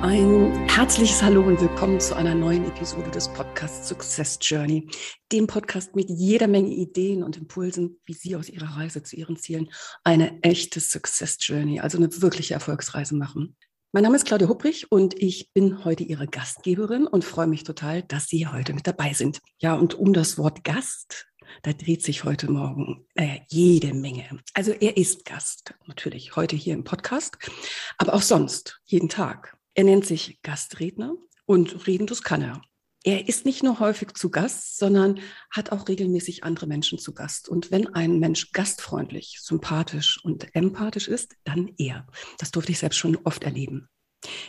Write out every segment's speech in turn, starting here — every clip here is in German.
Ein herzliches Hallo und willkommen zu einer neuen Episode des Podcasts Success Journey, dem Podcast mit jeder Menge Ideen und Impulsen, wie Sie aus Ihrer Reise zu Ihren Zielen eine echte Success Journey, also eine wirkliche Erfolgsreise machen. Mein Name ist Claudia Hupprich und ich bin heute Ihre Gastgeberin und freue mich total, dass Sie heute mit dabei sind. Ja, und um das Wort Gast da dreht sich heute Morgen äh, jede Menge. Also er ist Gast, natürlich heute hier im Podcast, aber auch sonst, jeden Tag. Er nennt sich Gastredner und reden, das kann er. Er ist nicht nur häufig zu Gast, sondern hat auch regelmäßig andere Menschen zu Gast. Und wenn ein Mensch gastfreundlich, sympathisch und empathisch ist, dann er. Das durfte ich selbst schon oft erleben.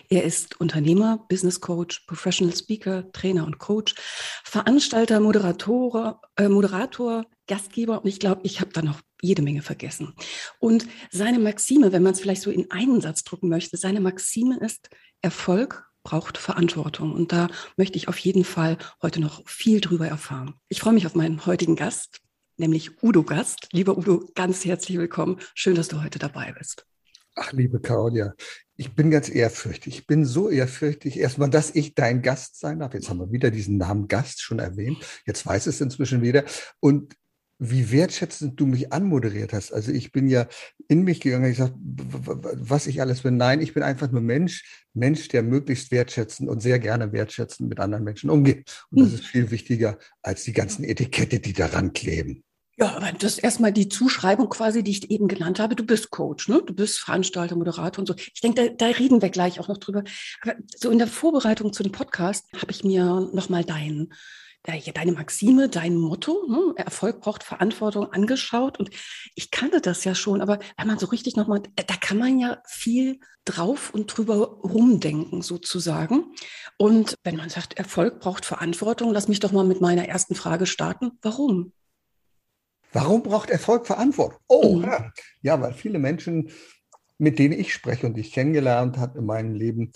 Er ist Unternehmer, Business Coach, Professional Speaker, Trainer und Coach, Veranstalter, Moderator, äh, Moderator Gastgeber und ich glaube, ich habe da noch jede Menge vergessen. Und seine Maxime, wenn man es vielleicht so in einen Satz drucken möchte, seine Maxime ist, Erfolg braucht Verantwortung. Und da möchte ich auf jeden Fall heute noch viel drüber erfahren. Ich freue mich auf meinen heutigen Gast, nämlich Udo Gast. Lieber Udo, ganz herzlich willkommen. Schön, dass du heute dabei bist. Ach, liebe Claudia, ich bin ganz ehrfürchtig. Ich bin so ehrfürchtig. Erstmal, dass ich dein Gast sein darf. Jetzt haben wir wieder diesen Namen Gast schon erwähnt. Jetzt weiß es inzwischen wieder. Und wie wertschätzend du mich anmoderiert hast. Also ich bin ja in mich gegangen, ich sage, was ich alles bin. Nein, ich bin einfach nur Mensch, Mensch, der möglichst wertschätzend und sehr gerne wertschätzend mit anderen Menschen umgeht. Und das hm. ist viel wichtiger als die ganzen Etikette, die daran kleben. Ja, aber das ist erstmal die Zuschreibung quasi, die ich eben genannt habe. Du bist Coach, ne? Du bist Veranstalter, Moderator und so. Ich denke, da, da reden wir gleich auch noch drüber. Aber so in der Vorbereitung zu dem Podcast habe ich mir nochmal deinen deine Maxime, dein Motto, ne? Erfolg braucht Verantwortung angeschaut. Und ich kannte das ja schon, aber wenn man so richtig nochmal, da kann man ja viel drauf und drüber rumdenken sozusagen. Und wenn man sagt, Erfolg braucht Verantwortung, lass mich doch mal mit meiner ersten Frage starten. Warum? Warum braucht Erfolg Verantwortung? Oh, mhm. ja. ja, weil viele Menschen, mit denen ich spreche und die ich kennengelernt habe in meinem Leben,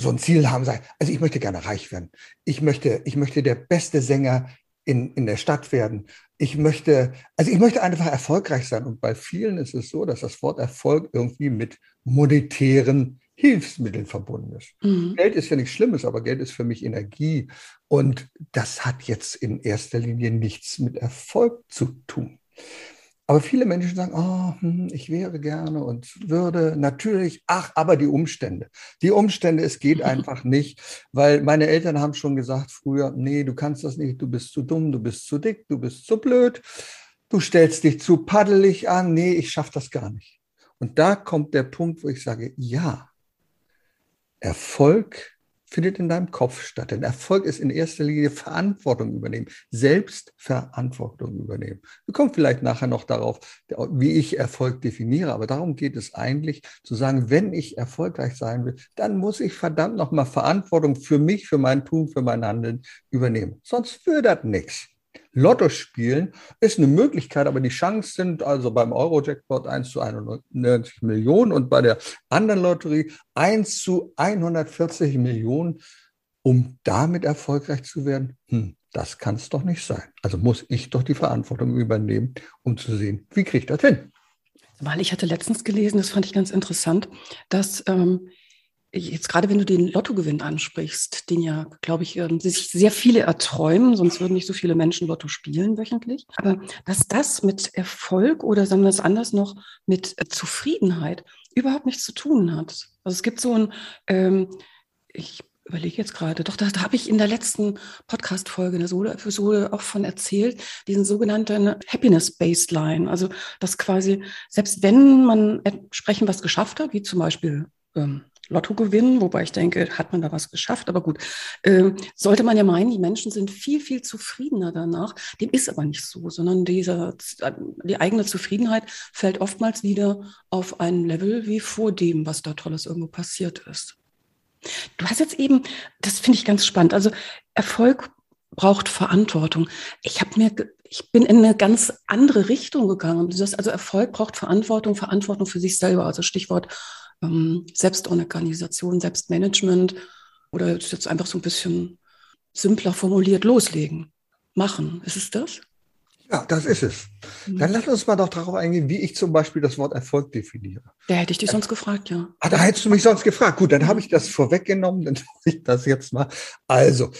so ein Ziel haben, sagen, also ich möchte gerne reich werden. Ich möchte, ich möchte der beste Sänger in, in der Stadt werden. Ich möchte, also ich möchte einfach erfolgreich sein. Und bei vielen ist es so, dass das Wort Erfolg irgendwie mit monetären Hilfsmitteln verbunden ist. Mhm. Geld ist ja nichts Schlimmes, aber Geld ist für mich Energie. Und das hat jetzt in erster Linie nichts mit Erfolg zu tun. Aber viele Menschen sagen, oh, hm, ich wäre gerne und würde natürlich, ach, aber die Umstände. Die Umstände, es geht einfach nicht, weil meine Eltern haben schon gesagt früher, nee, du kannst das nicht, du bist zu dumm, du bist zu dick, du bist zu blöd, du stellst dich zu paddelig an, nee, ich schaffe das gar nicht. Und da kommt der Punkt, wo ich sage, ja, Erfolg findet in deinem Kopf statt. Denn Erfolg ist in erster Linie Verantwortung übernehmen, Selbstverantwortung übernehmen. Wir kommen vielleicht nachher noch darauf, wie ich Erfolg definiere, aber darum geht es eigentlich zu sagen, wenn ich erfolgreich sein will, dann muss ich verdammt nochmal Verantwortung für mich, für mein Tun, für mein Handeln übernehmen. Sonst wird das nichts. Lotto spielen ist eine Möglichkeit, aber die Chancen sind also beim Euro-Jackpot 1 zu 91 Millionen und bei der anderen Lotterie 1 zu 140 Millionen. Um damit erfolgreich zu werden, hm, das kann es doch nicht sein. Also muss ich doch die Verantwortung übernehmen, um zu sehen, wie kriege ich das hin? Weil ich hatte letztens gelesen, das fand ich ganz interessant, dass ähm, jetzt gerade wenn du den Lottogewinn ansprichst, den ja, glaube ich, ähm, sich sehr viele erträumen, sonst würden nicht so viele Menschen Lotto spielen wöchentlich. Aber dass das mit Erfolg oder sagen wir es anders noch, mit Zufriedenheit überhaupt nichts zu tun hat. Also es gibt so ein, ähm, ich überlege jetzt gerade, doch, da, da habe ich in der letzten Podcast-Folge, in der Solo-Episode auch von erzählt, diesen sogenannten Happiness Baseline. Also, dass quasi, selbst wenn man entsprechend was geschafft hat, wie zum Beispiel ähm, Lotto gewinnen, wobei ich denke, hat man da was geschafft. Aber gut, äh, sollte man ja meinen, die Menschen sind viel, viel zufriedener danach. Dem ist aber nicht so, sondern dieser, die eigene Zufriedenheit fällt oftmals wieder auf ein Level wie vor dem, was da Tolles irgendwo passiert ist. Du hast jetzt eben, das finde ich ganz spannend, also Erfolg braucht Verantwortung. Ich habe mir ich bin in eine ganz andere Richtung gegangen. Du sagst also, Erfolg braucht Verantwortung, Verantwortung für sich selber. Also Stichwort ähm, Selbstorganisation, Selbstmanagement oder jetzt einfach so ein bisschen simpler formuliert, loslegen, machen. Ist es das? Ja, das ist es. Mhm. Dann lass uns mal doch darauf eingehen, wie ich zum Beispiel das Wort Erfolg definiere. Da hätte ich dich sonst gefragt, ja. Ah, da hättest du mich sonst gefragt. Gut, dann habe ich das vorweggenommen, dann tue ich das jetzt mal. Also,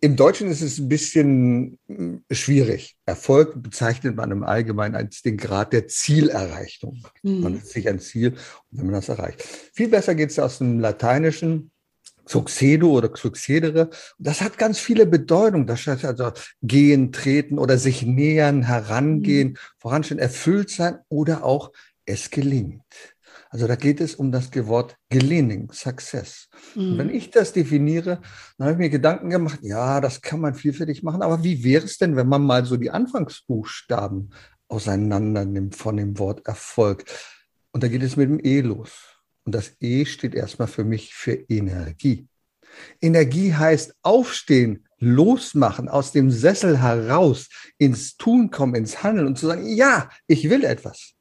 im Deutschen ist es ein bisschen hm, schwierig. Erfolg bezeichnet man im Allgemeinen als den Grad der Zielerreichung. Mhm. Man setzt sich ein Ziel, wenn man das erreicht. Viel besser geht es aus dem Lateinischen. Succedo oder Succedere. Das hat ganz viele Bedeutungen. Das heißt also gehen, treten oder sich nähern, herangehen, mhm. voranstehen, erfüllt sein oder auch es gelingt. Also da geht es um das Wort gelingen, Success. Mhm. Wenn ich das definiere, dann habe ich mir Gedanken gemacht, ja, das kann man vielfältig machen, aber wie wäre es denn, wenn man mal so die Anfangsbuchstaben auseinander nimmt von dem Wort Erfolg? Und da geht es mit dem E los. Und das E steht erstmal für mich für Energie. Energie heißt aufstehen, losmachen, aus dem Sessel heraus, ins Tun kommen, ins Handeln und zu sagen, ja, ich will etwas.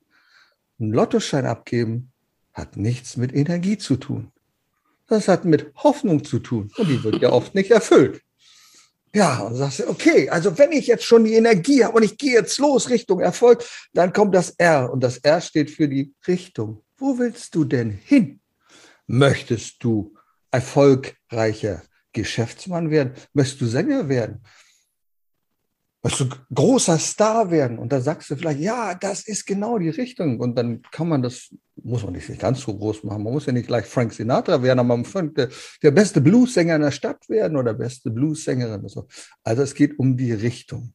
Einen Lottoschein abgeben hat nichts mit Energie zu tun. Das hat mit Hoffnung zu tun. Und die wird ja oft nicht erfüllt. Ja, und sagst du, okay, also wenn ich jetzt schon die Energie habe und ich gehe jetzt los Richtung Erfolg, dann kommt das R. Und das R steht für die Richtung. Wo willst du denn hin? Möchtest du erfolgreicher Geschäftsmann werden? Möchtest du Sänger werden? Wirst du großer Star werden. Und da sagst du vielleicht, ja, das ist genau die Richtung. Und dann kann man das, muss man nicht ganz so groß machen. Man muss ja nicht gleich Frank Sinatra werden, aber man könnte der beste Bluessänger in der Stadt werden oder beste Bluessängerin. Also es geht um die Richtung.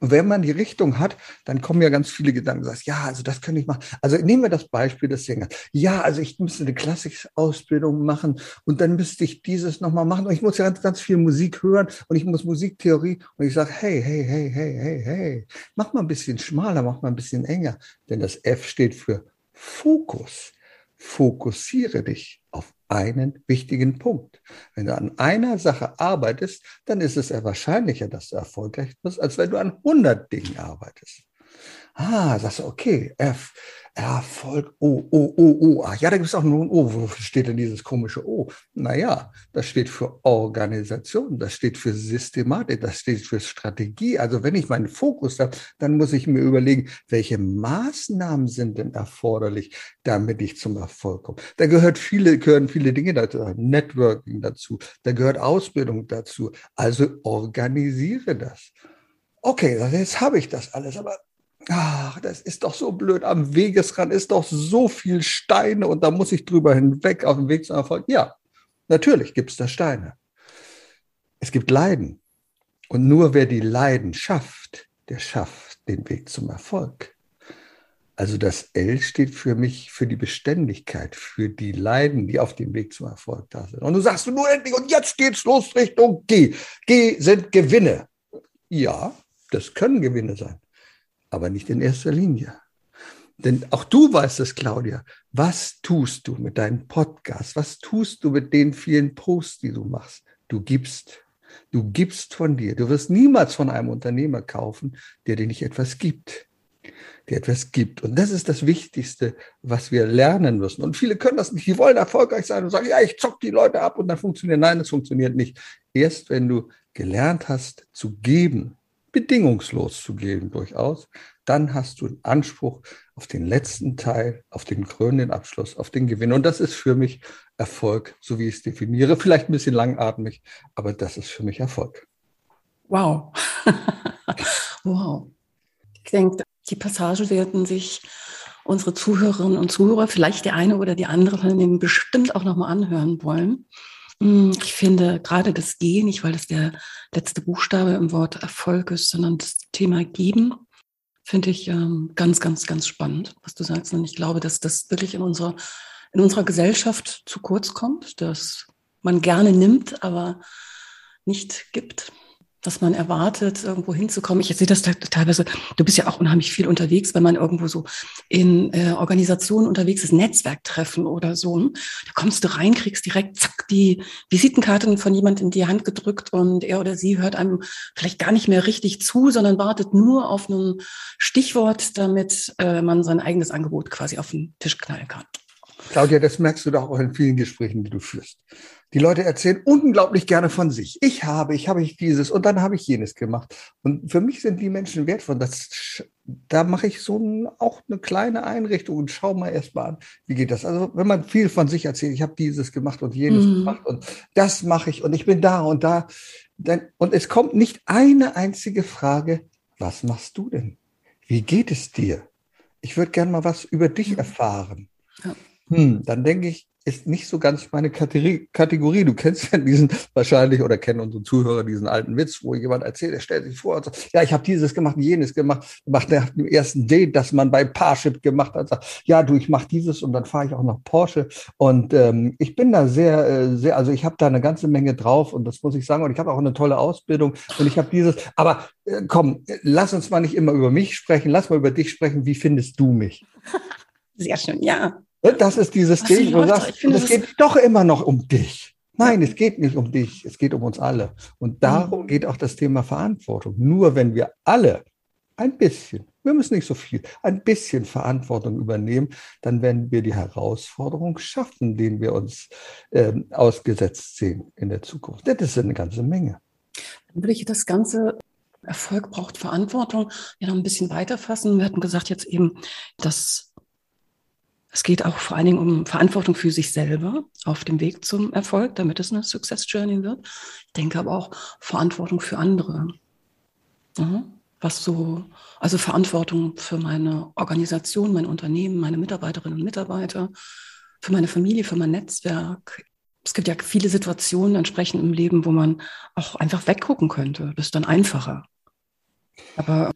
Und wenn man die Richtung hat, dann kommen ja ganz viele Gedanken. Sagst, ja, also das könnte ich machen. Also nehmen wir das Beispiel des Sängers. Ja, also ich müsste eine klassische Ausbildung machen und dann müsste ich dieses nochmal machen. Und ich muss ja ganz, ganz viel Musik hören und ich muss Musiktheorie. Und ich sage, hey, hey, hey, hey, hey, hey, mach mal ein bisschen schmaler, mach mal ein bisschen enger. Denn das F steht für Fokus. Fokussiere dich auf einen wichtigen Punkt. Wenn du an einer Sache arbeitest, dann ist es eher wahrscheinlicher, dass du erfolgreich wirst, als wenn du an 100 Dingen arbeitest. Ah, sagst du, okay, F, Erfolg, O, O, O, O. Ach ja, da gibt es auch nur ein O. Wofür steht denn dieses komische O? Naja, das steht für Organisation, das steht für Systematik, das steht für Strategie. Also wenn ich meinen Fokus habe, dann muss ich mir überlegen, welche Maßnahmen sind denn erforderlich, damit ich zum Erfolg komme. Da gehört viele, gehören viele Dinge dazu, Networking dazu, da gehört Ausbildung dazu. Also organisiere das. Okay, jetzt habe ich das alles, aber ach, das ist doch so blöd, am Wegesrand ist doch so viel Steine und da muss ich drüber hinweg auf dem Weg zum Erfolg. Ja, natürlich gibt es da Steine. Es gibt Leiden. Und nur wer die Leiden schafft, der schafft den Weg zum Erfolg. Also das L steht für mich für die Beständigkeit, für die Leiden, die auf dem Weg zum Erfolg da sind. Und du sagst nur endlich, und jetzt geht's los Richtung G. G sind Gewinne. Ja, das können Gewinne sein aber nicht in erster Linie. Denn auch du weißt es, Claudia. Was tust du mit deinem Podcast? Was tust du mit den vielen Posts, die du machst? Du gibst. Du gibst von dir. Du wirst niemals von einem Unternehmer kaufen, der dir nicht etwas gibt. Der etwas gibt. Und das ist das Wichtigste, was wir lernen müssen. Und viele können das nicht. Die wollen erfolgreich sein und sagen, ja, ich zock die Leute ab und dann funktioniert. Nein, es funktioniert nicht. Erst wenn du gelernt hast zu geben, bedingungslos zu geben durchaus, dann hast du einen Anspruch auf den letzten Teil, auf den krönenden Abschluss, auf den Gewinn. Und das ist für mich Erfolg, so wie ich es definiere. Vielleicht ein bisschen langatmig, aber das ist für mich Erfolg. Wow. wow. Ich denke, die Passage werden sich unsere Zuhörerinnen und Zuhörer, vielleicht der eine oder die andere von denen bestimmt auch nochmal anhören wollen. Hm, ich finde gerade das G, nicht weil das der letzte Buchstabe im Wort Erfolg ist, sondern das Thema Geben, finde ich ähm, ganz, ganz, ganz spannend, was du sagst. Und ich glaube, dass das wirklich in unserer, in unserer Gesellschaft zu kurz kommt, dass man gerne nimmt, aber nicht gibt. Dass man erwartet, irgendwo hinzukommen. Ich sehe das teilweise, du bist ja auch unheimlich viel unterwegs, wenn man irgendwo so in äh, Organisationen unterwegs ist, Netzwerktreffen oder so. Ne? Da kommst du rein, kriegst direkt zack die Visitenkarten von jemand in die Hand gedrückt und er oder sie hört einem vielleicht gar nicht mehr richtig zu, sondern wartet nur auf ein Stichwort, damit äh, man sein eigenes Angebot quasi auf den Tisch knallen kann. Claudia, das merkst du doch auch in vielen Gesprächen, die du führst. Die Leute erzählen unglaublich gerne von sich. Ich habe, ich habe ich dieses und dann habe ich jenes gemacht. Und für mich sind die Menschen wertvoll. Das, da mache ich so ein, auch eine kleine Einrichtung und schau mal erst mal an, wie geht das. Also wenn man viel von sich erzählt, ich habe dieses gemacht und jenes mhm. gemacht und das mache ich und ich bin da und da. Dann, und es kommt nicht eine einzige Frage, was machst du denn? Wie geht es dir? Ich würde gerne mal was über dich mhm. erfahren. Ja. Hm, dann denke ich, ist nicht so ganz meine Kategorie. Du kennst ja diesen wahrscheinlich oder kennen unsere Zuhörer diesen alten Witz, wo jemand erzählt, er stellt sich vor und sagt, ja, ich habe dieses gemacht, jenes gemacht, macht nach dem ersten Date, das man bei Parship gemacht hat, sagt, ja, du, ich mache dieses und dann fahre ich auch nach Porsche und ähm, ich bin da sehr, äh, sehr, also ich habe da eine ganze Menge drauf und das muss ich sagen und ich habe auch eine tolle Ausbildung und ich habe dieses, aber äh, komm, lass uns mal nicht immer über mich sprechen, lass mal über dich sprechen. Wie findest du mich? Sehr schön, ja. Das ist dieses Ding, wo du sagst, finde, es geht doch immer noch um dich. Nein, es geht nicht um dich, es geht um uns alle. Und darum mhm. geht auch das Thema Verantwortung. Nur wenn wir alle ein bisschen, wir müssen nicht so viel, ein bisschen Verantwortung übernehmen, dann werden wir die Herausforderung schaffen, denen wir uns ähm, ausgesetzt sehen in der Zukunft. Das ist eine ganze Menge. Dann würde ich das Ganze Erfolg braucht Verantwortung ja noch ein bisschen weiterfassen. Wir hatten gesagt jetzt eben, dass es geht auch vor allen Dingen um Verantwortung für sich selber auf dem Weg zum Erfolg, damit es eine Success Journey wird. Ich denke aber auch Verantwortung für andere. Mhm. Was so, also Verantwortung für meine Organisation, mein Unternehmen, meine Mitarbeiterinnen und Mitarbeiter, für meine Familie, für mein Netzwerk. Es gibt ja viele Situationen entsprechend im Leben, wo man auch einfach weggucken könnte. Das ist dann einfacher. Aber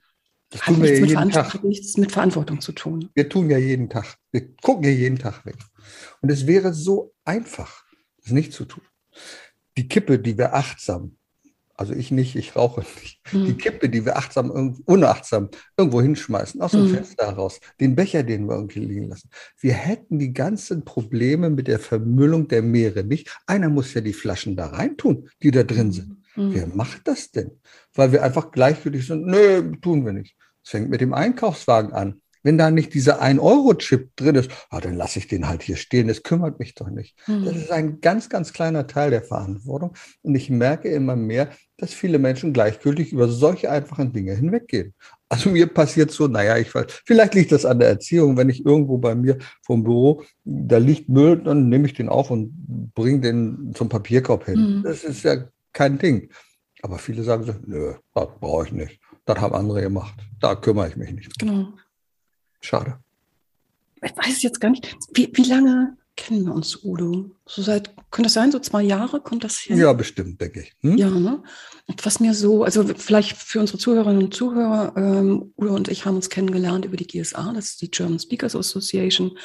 das hat nichts mit, Verantwortung, nichts mit Verantwortung zu tun. Wir tun ja jeden Tag. Wir gucken ja jeden Tag weg. Und es wäre so einfach, das nicht zu tun. Die Kippe, die wir achtsam, also ich nicht, ich rauche nicht, hm. die Kippe, die wir achtsam, unachtsam irgendwo hinschmeißen, aus dem hm. Fenster heraus, den Becher, den wir irgendwie liegen lassen. Wir hätten die ganzen Probleme mit der Vermüllung der Meere nicht. Einer muss ja die Flaschen da reintun, die da drin sind. Hm. Wer macht das denn? Weil wir einfach gleichgültig sind. Nö, tun wir nicht. Es fängt mit dem Einkaufswagen an. Wenn da nicht dieser 1-Euro-Chip drin ist, ah, dann lasse ich den halt hier stehen. Das kümmert mich doch nicht. Mhm. Das ist ein ganz, ganz kleiner Teil der Verantwortung. Und ich merke immer mehr, dass viele Menschen gleichgültig über solche einfachen Dinge hinweggehen. Also mir passiert so, naja, ich weiß, vielleicht liegt das an der Erziehung, wenn ich irgendwo bei mir vom Büro, da liegt Müll, dann nehme ich den auf und bringe den zum Papierkorb hin. Mhm. Das ist ja kein Ding. Aber viele sagen so, nö, das brauche ich nicht. Das haben andere gemacht. Da kümmere ich mich nicht. Genau. Schade. Ich weiß jetzt gar nicht, wie, wie lange kennen wir uns, Udo? So seit, könnte das sein, so zwei Jahre kommt das hin? Ja, bestimmt, denke ich. Hm? Ja, ne? Und was mir so, also vielleicht für unsere Zuhörerinnen und Zuhörer, ähm, Udo und ich haben uns kennengelernt über die GSA, das ist die German Speakers Association,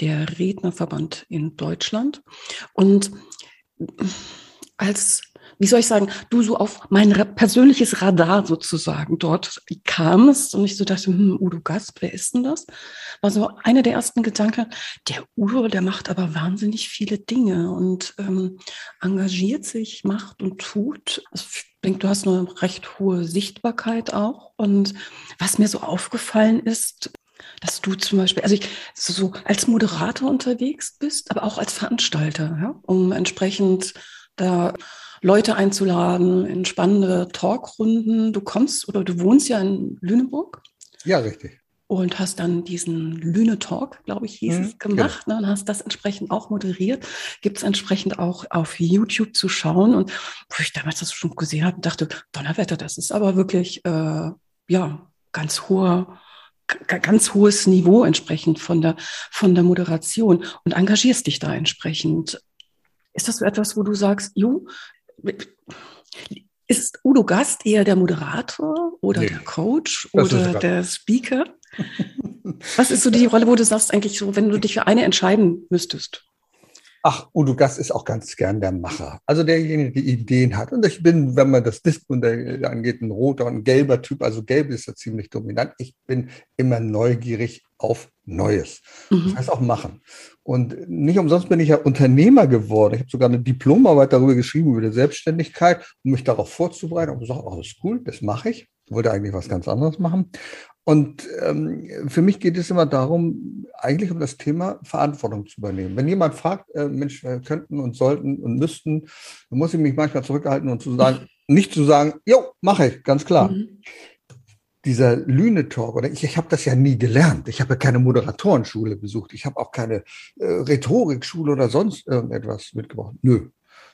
der Rednerverband in Deutschland. Und als wie soll ich sagen, du so auf mein persönliches Radar sozusagen dort kamst und ich so dachte, hm, Udo Gast, wer ist denn das? War so einer der ersten Gedanken, der Udo, der macht aber wahnsinnig viele Dinge und ähm, engagiert sich, macht und tut. Also ich denke, du hast eine recht hohe Sichtbarkeit auch. Und was mir so aufgefallen ist, dass du zum Beispiel, also ich, so als Moderator unterwegs bist, aber auch als Veranstalter, ja, um entsprechend da Leute einzuladen in spannende Talkrunden. Du kommst oder du wohnst ja in Lüneburg. Ja, richtig. Und hast dann diesen Lüne Talk, glaube ich, hieß mhm, es, gemacht genau. ne, und hast das entsprechend auch moderiert. Gibt es entsprechend auch auf YouTube zu schauen. Und wo ich damals das schon gesehen habe, dachte, Donnerwetter, das ist aber wirklich, äh, ja, ganz hoher, ganz hohes Niveau entsprechend von der, von der Moderation und engagierst dich da entsprechend. Ist das so etwas, wo du sagst, jo, ist Udo Gast eher der Moderator oder nee, der Coach oder der Speaker? Was ist so die Rolle, wo du sagst eigentlich so, wenn du dich für eine entscheiden müsstest? Ach, Udo Gast ist auch ganz gern der Macher. Also derjenige, der Ideen hat. Und ich bin, wenn man das Diskmodell angeht, ein roter und gelber Typ. Also gelb ist ja ziemlich dominant. Ich bin immer neugierig auf Neues. Mhm. Das heißt auch machen. Und nicht umsonst bin ich ja Unternehmer geworden. Ich habe sogar eine Diplomarbeit darüber geschrieben, über die Selbstständigkeit, um mich darauf vorzubereiten. Und gesagt, oh, das ist cool, das mache ich. Ich wollte eigentlich was ganz anderes machen. Und ähm, für mich geht es immer darum, eigentlich um das Thema Verantwortung zu übernehmen. Wenn jemand fragt, äh, Mensch, wir könnten und sollten und müssten, dann muss ich mich manchmal zurückhalten und zu sagen, nicht zu sagen, jo, mache ich, ganz klar. Mhm. Dieser Lüne-Talk, oder ich, ich habe das ja nie gelernt. Ich habe ja keine Moderatorenschule besucht. Ich habe auch keine äh, Rhetorikschule oder sonst irgendetwas mitgebracht. Nö,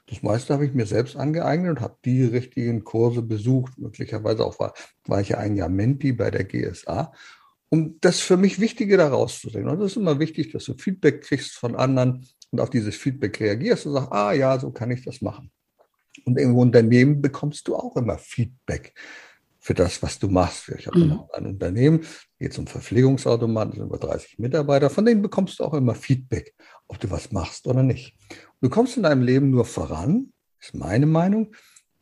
das meiste habe ich mir selbst angeeignet und habe die richtigen Kurse besucht. Möglicherweise auch war, war ich ja ein Jahr Menti bei der GSA, um das für mich Wichtige daraus zu sehen. Und das ist immer wichtig, dass du Feedback kriegst von anderen und auf dieses Feedback reagierst und sagst, ah ja, so kann ich das machen. Und im Unternehmen bekommst du auch immer Feedback für das, was du machst. Ich habe mhm. ein Unternehmen, geht zum Verpflegungsautomaten, sind über 30 Mitarbeiter, von denen bekommst du auch immer Feedback, ob du was machst oder nicht. Du kommst in deinem Leben nur voran, ist meine Meinung,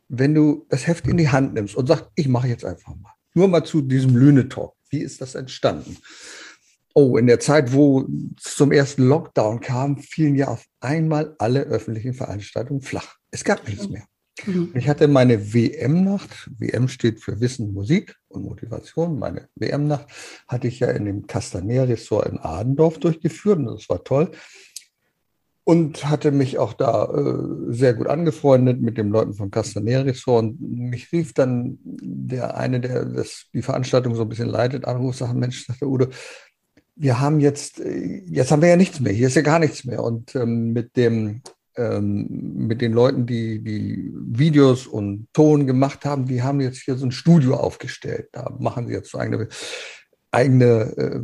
wenn du das Heft in die Hand nimmst und sagst, ich mache jetzt einfach mal. Nur mal zu diesem Lüne-Talk. Wie ist das entstanden? Oh, in der Zeit, wo es zum ersten Lockdown kam, fielen ja auf einmal alle öffentlichen Veranstaltungen flach. Es gab nichts mehr. Mhm. Ich hatte meine WM-Nacht, WM steht für Wissen, Musik und Motivation, meine WM-Nacht hatte ich ja in dem Castaner-Ressort in Adendorf durchgeführt und das war toll und hatte mich auch da äh, sehr gut angefreundet mit den Leuten von Castanera Resort. Und mich rief dann der eine, der das, die Veranstaltung so ein bisschen leitet, an und sagte, Mensch, sagte Udo, wir haben jetzt, äh, jetzt haben wir ja nichts mehr, hier ist ja gar nichts mehr. Und ähm, mit dem ähm, mit den Leuten, die die Videos und Ton gemacht haben, die haben jetzt hier so ein Studio aufgestellt. Da machen sie jetzt so eigene eigene äh,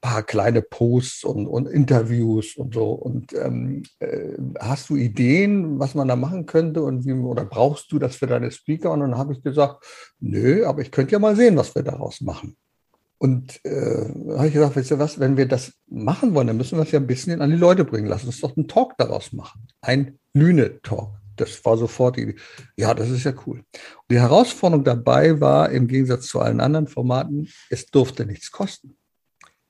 paar kleine Posts und, und Interviews und so. Und ähm, äh, hast du Ideen, was man da machen könnte und wie oder brauchst du das für deine Speaker? Und dann habe ich gesagt, nö, aber ich könnte ja mal sehen, was wir daraus machen. Und äh, habe ich gesagt, weißt du was, wenn wir das machen wollen, dann müssen wir es ja ein bisschen an die Leute bringen. Lass uns doch einen Talk daraus machen. Ein Lüne-Talk das war sofort die, ja, das ist ja cool. die Herausforderung dabei war, im Gegensatz zu allen anderen Formaten, es durfte nichts kosten.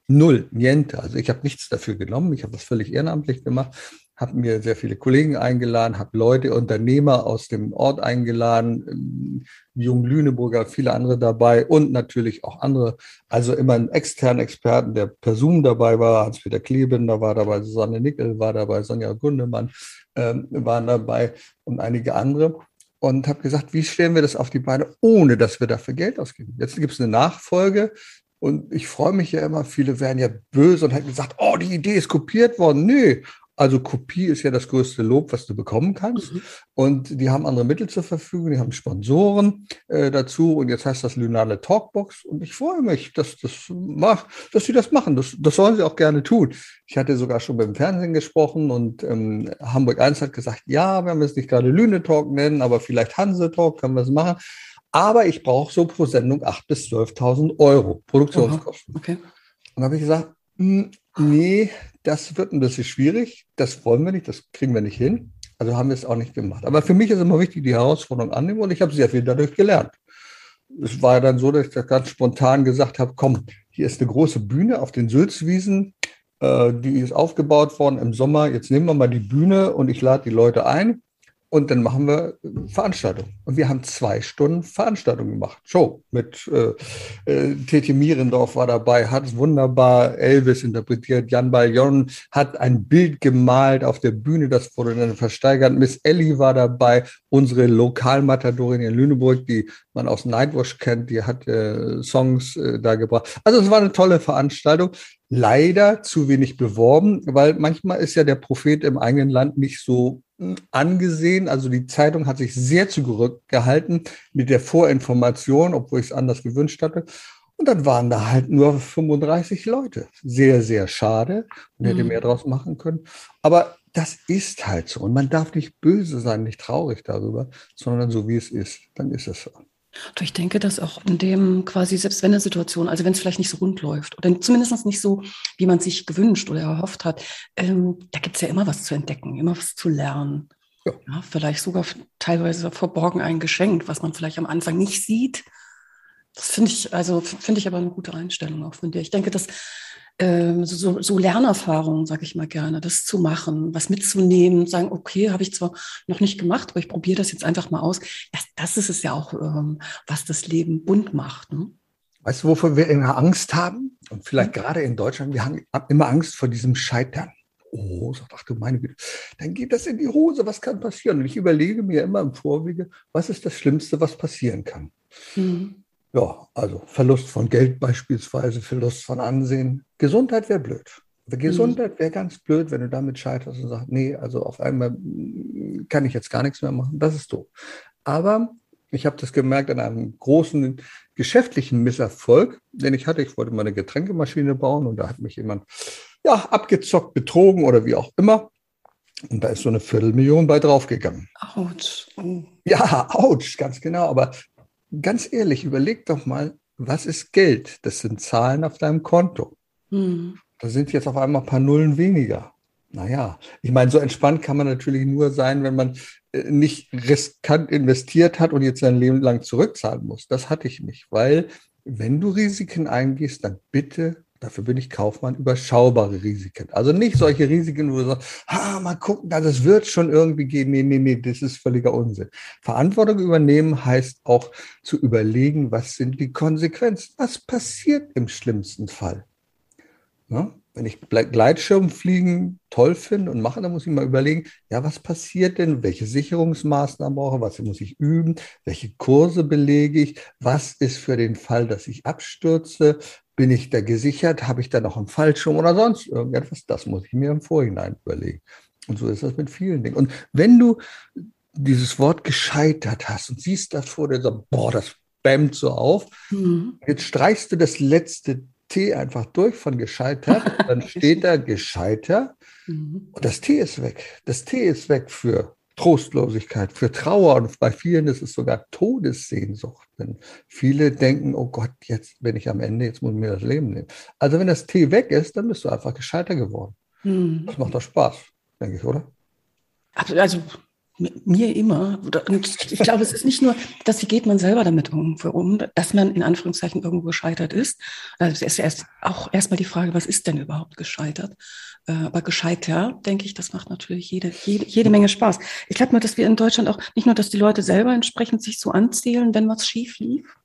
Null, niente. Also ich habe nichts dafür genommen. Ich habe das völlig ehrenamtlich gemacht, habe mir sehr viele Kollegen eingeladen, habe Leute, Unternehmer aus dem Ort eingeladen, ähm, Jung Lüneburger, viele andere dabei und natürlich auch andere. Also immer einen externen Experten, der per Zoom dabei war. Hans-Peter Klebender war dabei, Susanne Nickel war dabei, Sonja Gundemann ähm, waren dabei und einige andere. Und habe gesagt, wie stellen wir das auf die Beine, ohne dass wir dafür Geld ausgeben? Jetzt gibt es eine Nachfolge. Und ich freue mich ja immer, viele werden ja böse und hätten gesagt, oh, die Idee ist kopiert worden. Nö, also Kopie ist ja das größte Lob, was du bekommen kannst. Mhm. Und die haben andere Mittel zur Verfügung, die haben Sponsoren äh, dazu. Und jetzt heißt das Lunale Talkbox. Und ich freue mich, dass, das macht, dass sie das machen. Das, das sollen sie auch gerne tun. Ich hatte sogar schon beim Fernsehen gesprochen und ähm, Hamburg 1 hat gesagt, ja, wir haben es nicht gerade Lüne Talk nennen, aber vielleicht Hanse Talk können wir es machen. Aber ich brauche so pro Sendung 8.000 bis 12.000 Euro Produktionskosten. Okay. Und da habe ich gesagt, hm, nee, das wird ein bisschen schwierig. Das wollen wir nicht, das kriegen wir nicht hin. Also haben wir es auch nicht gemacht. Aber für mich ist immer wichtig, die Herausforderung annehmen und ich habe sehr viel dadurch gelernt. Es war dann so, dass ich das ganz spontan gesagt habe, komm, hier ist eine große Bühne auf den Sülzwiesen, äh, die ist aufgebaut worden im Sommer. Jetzt nehmen wir mal die Bühne und ich lade die Leute ein. Und dann machen wir Veranstaltungen. Und wir haben zwei Stunden Veranstaltung gemacht. Show mit äh, äh, Tetje Mierendorf war dabei, hat es wunderbar Elvis interpretiert. Jan Baljon hat ein Bild gemalt auf der Bühne, das wurde dann versteigert. Miss Ellie war dabei, unsere Lokalmatadorin in Lüneburg, die man aus Nightwash kennt, die hat äh, Songs äh, da gebracht. Also es war eine tolle Veranstaltung leider zu wenig beworben, weil manchmal ist ja der Prophet im eigenen Land nicht so angesehen. Also die Zeitung hat sich sehr zurückgehalten mit der Vorinformation, obwohl ich es anders gewünscht hatte. Und dann waren da halt nur 35 Leute. Sehr, sehr schade. Und hätte mhm. mehr draus machen können. Aber das ist halt so. Und man darf nicht böse sein, nicht traurig darüber, sondern so wie es ist. Dann ist es so. Ich denke, dass auch in dem quasi, selbst wenn eine Situation, also wenn es vielleicht nicht so rund läuft oder zumindest nicht so, wie man sich gewünscht oder erhofft hat, ähm, da gibt es ja immer was zu entdecken, immer was zu lernen. Ja. ja. vielleicht sogar teilweise verborgen ein Geschenk, was man vielleicht am Anfang nicht sieht. Das finde ich, also finde ich aber eine gute Einstellung auch von dir. Ich denke, dass ähm, so, so Lernerfahrungen, sage ich mal gerne, das zu machen, was mitzunehmen, sagen, okay, habe ich zwar noch nicht gemacht, aber ich probiere das jetzt einfach mal aus. Das, das ist es ja auch, ähm, was das Leben bunt macht. Ne? Weißt du, wovor wir immer Angst haben? Und vielleicht mhm. gerade in Deutschland, wir haben immer Angst vor diesem Scheitern. Oh, sagt, ach du meine Güte, dann geht das in die Hose, was kann passieren? Und ich überlege mir immer im Vorwege, was ist das Schlimmste, was passieren kann? Mhm. Ja, also Verlust von Geld beispielsweise, Verlust von Ansehen. Gesundheit wäre blöd. Mhm. Gesundheit wäre ganz blöd, wenn du damit scheiterst und sagst, nee, also auf einmal kann ich jetzt gar nichts mehr machen. Das ist doof. Aber ich habe das gemerkt an einem großen geschäftlichen Misserfolg, den ich hatte. Ich wollte mal eine Getränkemaschine bauen und da hat mich jemand ja, abgezockt, betrogen oder wie auch immer. Und da ist so eine Viertelmillion bei draufgegangen. Autsch. Oh. Ja, ouch, ganz genau. Aber ganz ehrlich, überleg doch mal, was ist Geld? Das sind Zahlen auf deinem Konto. Hm. Da sind jetzt auf einmal ein paar Nullen weniger. Naja, ich meine, so entspannt kann man natürlich nur sein, wenn man äh, nicht riskant investiert hat und jetzt sein Leben lang zurückzahlen muss. Das hatte ich nicht, weil wenn du Risiken eingehst, dann bitte Dafür bin ich Kaufmann, überschaubare Risiken. Also nicht solche Risiken, wo du sagst, ah, mal gucken, das wird schon irgendwie gehen. Nee, nee, nee, das ist völliger Unsinn. Verantwortung übernehmen heißt auch zu überlegen, was sind die Konsequenzen? Was passiert im schlimmsten Fall? Ja? Wenn ich Gleitschirmfliegen toll finde und mache, dann muss ich mal überlegen, ja, was passiert denn? Welche Sicherungsmaßnahmen brauche ich? Was muss ich üben? Welche Kurse belege ich? Was ist für den Fall, dass ich abstürze? Bin ich da gesichert? Habe ich da noch einen Fallschirm oder sonst irgendetwas? Das muss ich mir im Vorhinein überlegen. Und so ist das mit vielen Dingen. Und wenn du dieses Wort gescheitert hast und siehst das vor dir, so, boah, das bämmt so auf, mhm. jetzt streichst du das letzte T einfach durch von gescheitert, dann steht da gescheiter mhm. und das T ist weg. Das T ist weg für Trostlosigkeit, für Trauer und bei vielen ist es sogar Todessehnsucht. Denn viele denken, oh Gott, jetzt bin ich am Ende, jetzt muss ich mir das Leben nehmen. Also wenn das T weg ist, dann bist du einfach gescheiter geworden. Hm. Das macht doch Spaß, denke ich, oder? Also mir immer. Und ich glaube, es ist nicht nur, dass wie geht man selber damit um, dass man in Anführungszeichen irgendwo gescheitert ist. Also es ist erst auch erstmal die Frage, was ist denn überhaupt gescheitert? Äh, aber gescheiter, denke ich, das macht natürlich jede, jede, jede Menge Spaß. Ich glaube nur, dass wir in Deutschland auch nicht nur, dass die Leute selber entsprechend sich so anzählen, wenn was schief lief,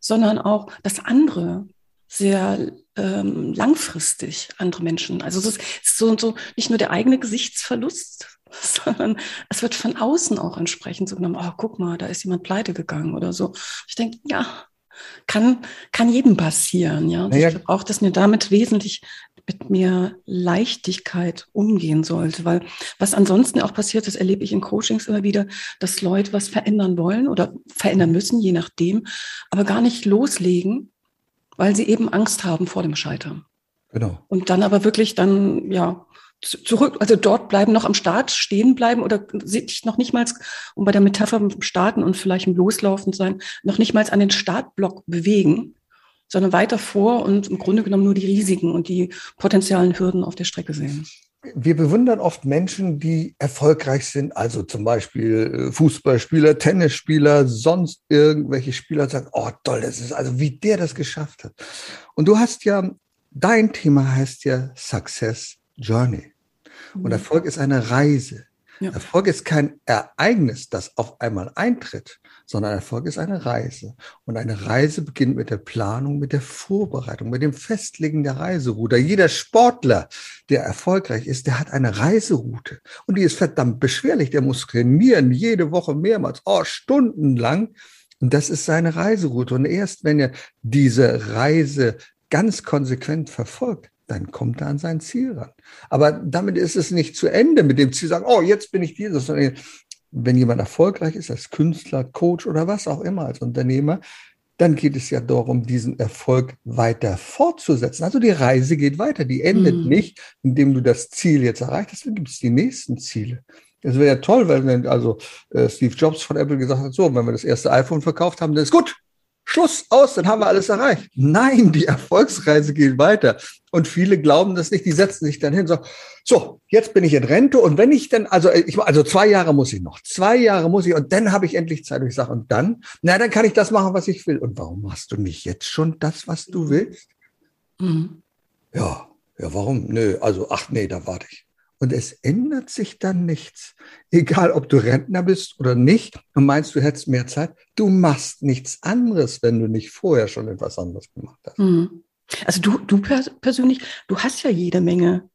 sondern auch, dass andere sehr ähm, langfristig andere Menschen. Also es ist so und so nicht nur der eigene Gesichtsverlust, sondern es wird von außen auch entsprechend so genommen, oh, guck mal, da ist jemand pleite gegangen oder so. Ich denke, ja, kann, kann jedem passieren, ja. Naja. Ich auch, dass mir damit wesentlich mit mehr Leichtigkeit umgehen sollte, weil was ansonsten auch passiert, das erlebe ich in Coachings immer wieder, dass Leute was verändern wollen oder verändern müssen, je nachdem, aber gar nicht loslegen, weil sie eben Angst haben vor dem Scheitern. Genau. Und dann aber wirklich dann, ja, zurück, also dort bleiben, noch am Start stehen bleiben oder sich noch nicht mal, um bei der Metapher starten und vielleicht im Loslaufen sein, noch nicht mal an den Startblock bewegen, sondern weiter vor und im Grunde genommen nur die Risiken und die potenziellen Hürden auf der Strecke sehen. Wir bewundern oft Menschen, die erfolgreich sind, also zum Beispiel äh, Fußballspieler, Tennisspieler, sonst irgendwelche Spieler sagen, oh toll, das ist also wie der das geschafft hat. Und du hast ja, dein Thema heißt ja Success Journey. Und mhm. Erfolg ist eine Reise. Ja. Erfolg ist kein Ereignis, das auf einmal eintritt, sondern Erfolg ist eine Reise. Und eine Reise beginnt mit der Planung, mit der Vorbereitung, mit dem Festlegen der Reiseroute. Jeder Sportler, der erfolgreich ist, der hat eine Reiseroute. Und die ist verdammt beschwerlich. Der muss trainieren, jede Woche mehrmals, oh, stundenlang. Und das ist seine Reiseroute. Und erst wenn er diese Reise ganz konsequent verfolgt, dann kommt er an sein Ziel ran. Aber damit ist es nicht zu Ende mit dem Ziel, sagen, oh, jetzt bin ich dieses, sondern wenn jemand erfolgreich ist als Künstler, Coach oder was auch immer als Unternehmer, dann geht es ja darum, diesen Erfolg weiter fortzusetzen. Also die Reise geht weiter, die endet mhm. nicht, indem du das Ziel jetzt erreicht hast, dann gibt es die nächsten Ziele. Es wäre ja toll, weil wenn also äh, Steve Jobs von Apple gesagt hat, so, wenn wir das erste iPhone verkauft haben, dann ist gut. Schluss aus, dann haben wir alles erreicht. Nein, die Erfolgsreise geht weiter. Und viele glauben das nicht, die setzen sich dann hin und sagen, so, jetzt bin ich in Rente und wenn ich dann, also ich, also zwei Jahre muss ich noch, zwei Jahre muss ich und dann habe ich endlich Zeit. Und ich sage, und dann, na, dann kann ich das machen, was ich will. Und warum machst du nicht jetzt schon das, was du willst? Mhm. Ja, ja, warum? Nö, also, ach nee, da warte ich. Und es ändert sich dann nichts. Egal, ob du Rentner bist oder nicht und meinst, du hättest mehr Zeit, du machst nichts anderes, wenn du nicht vorher schon etwas anderes gemacht hast. Mhm. Also du, du persönlich, du hast ja jede Menge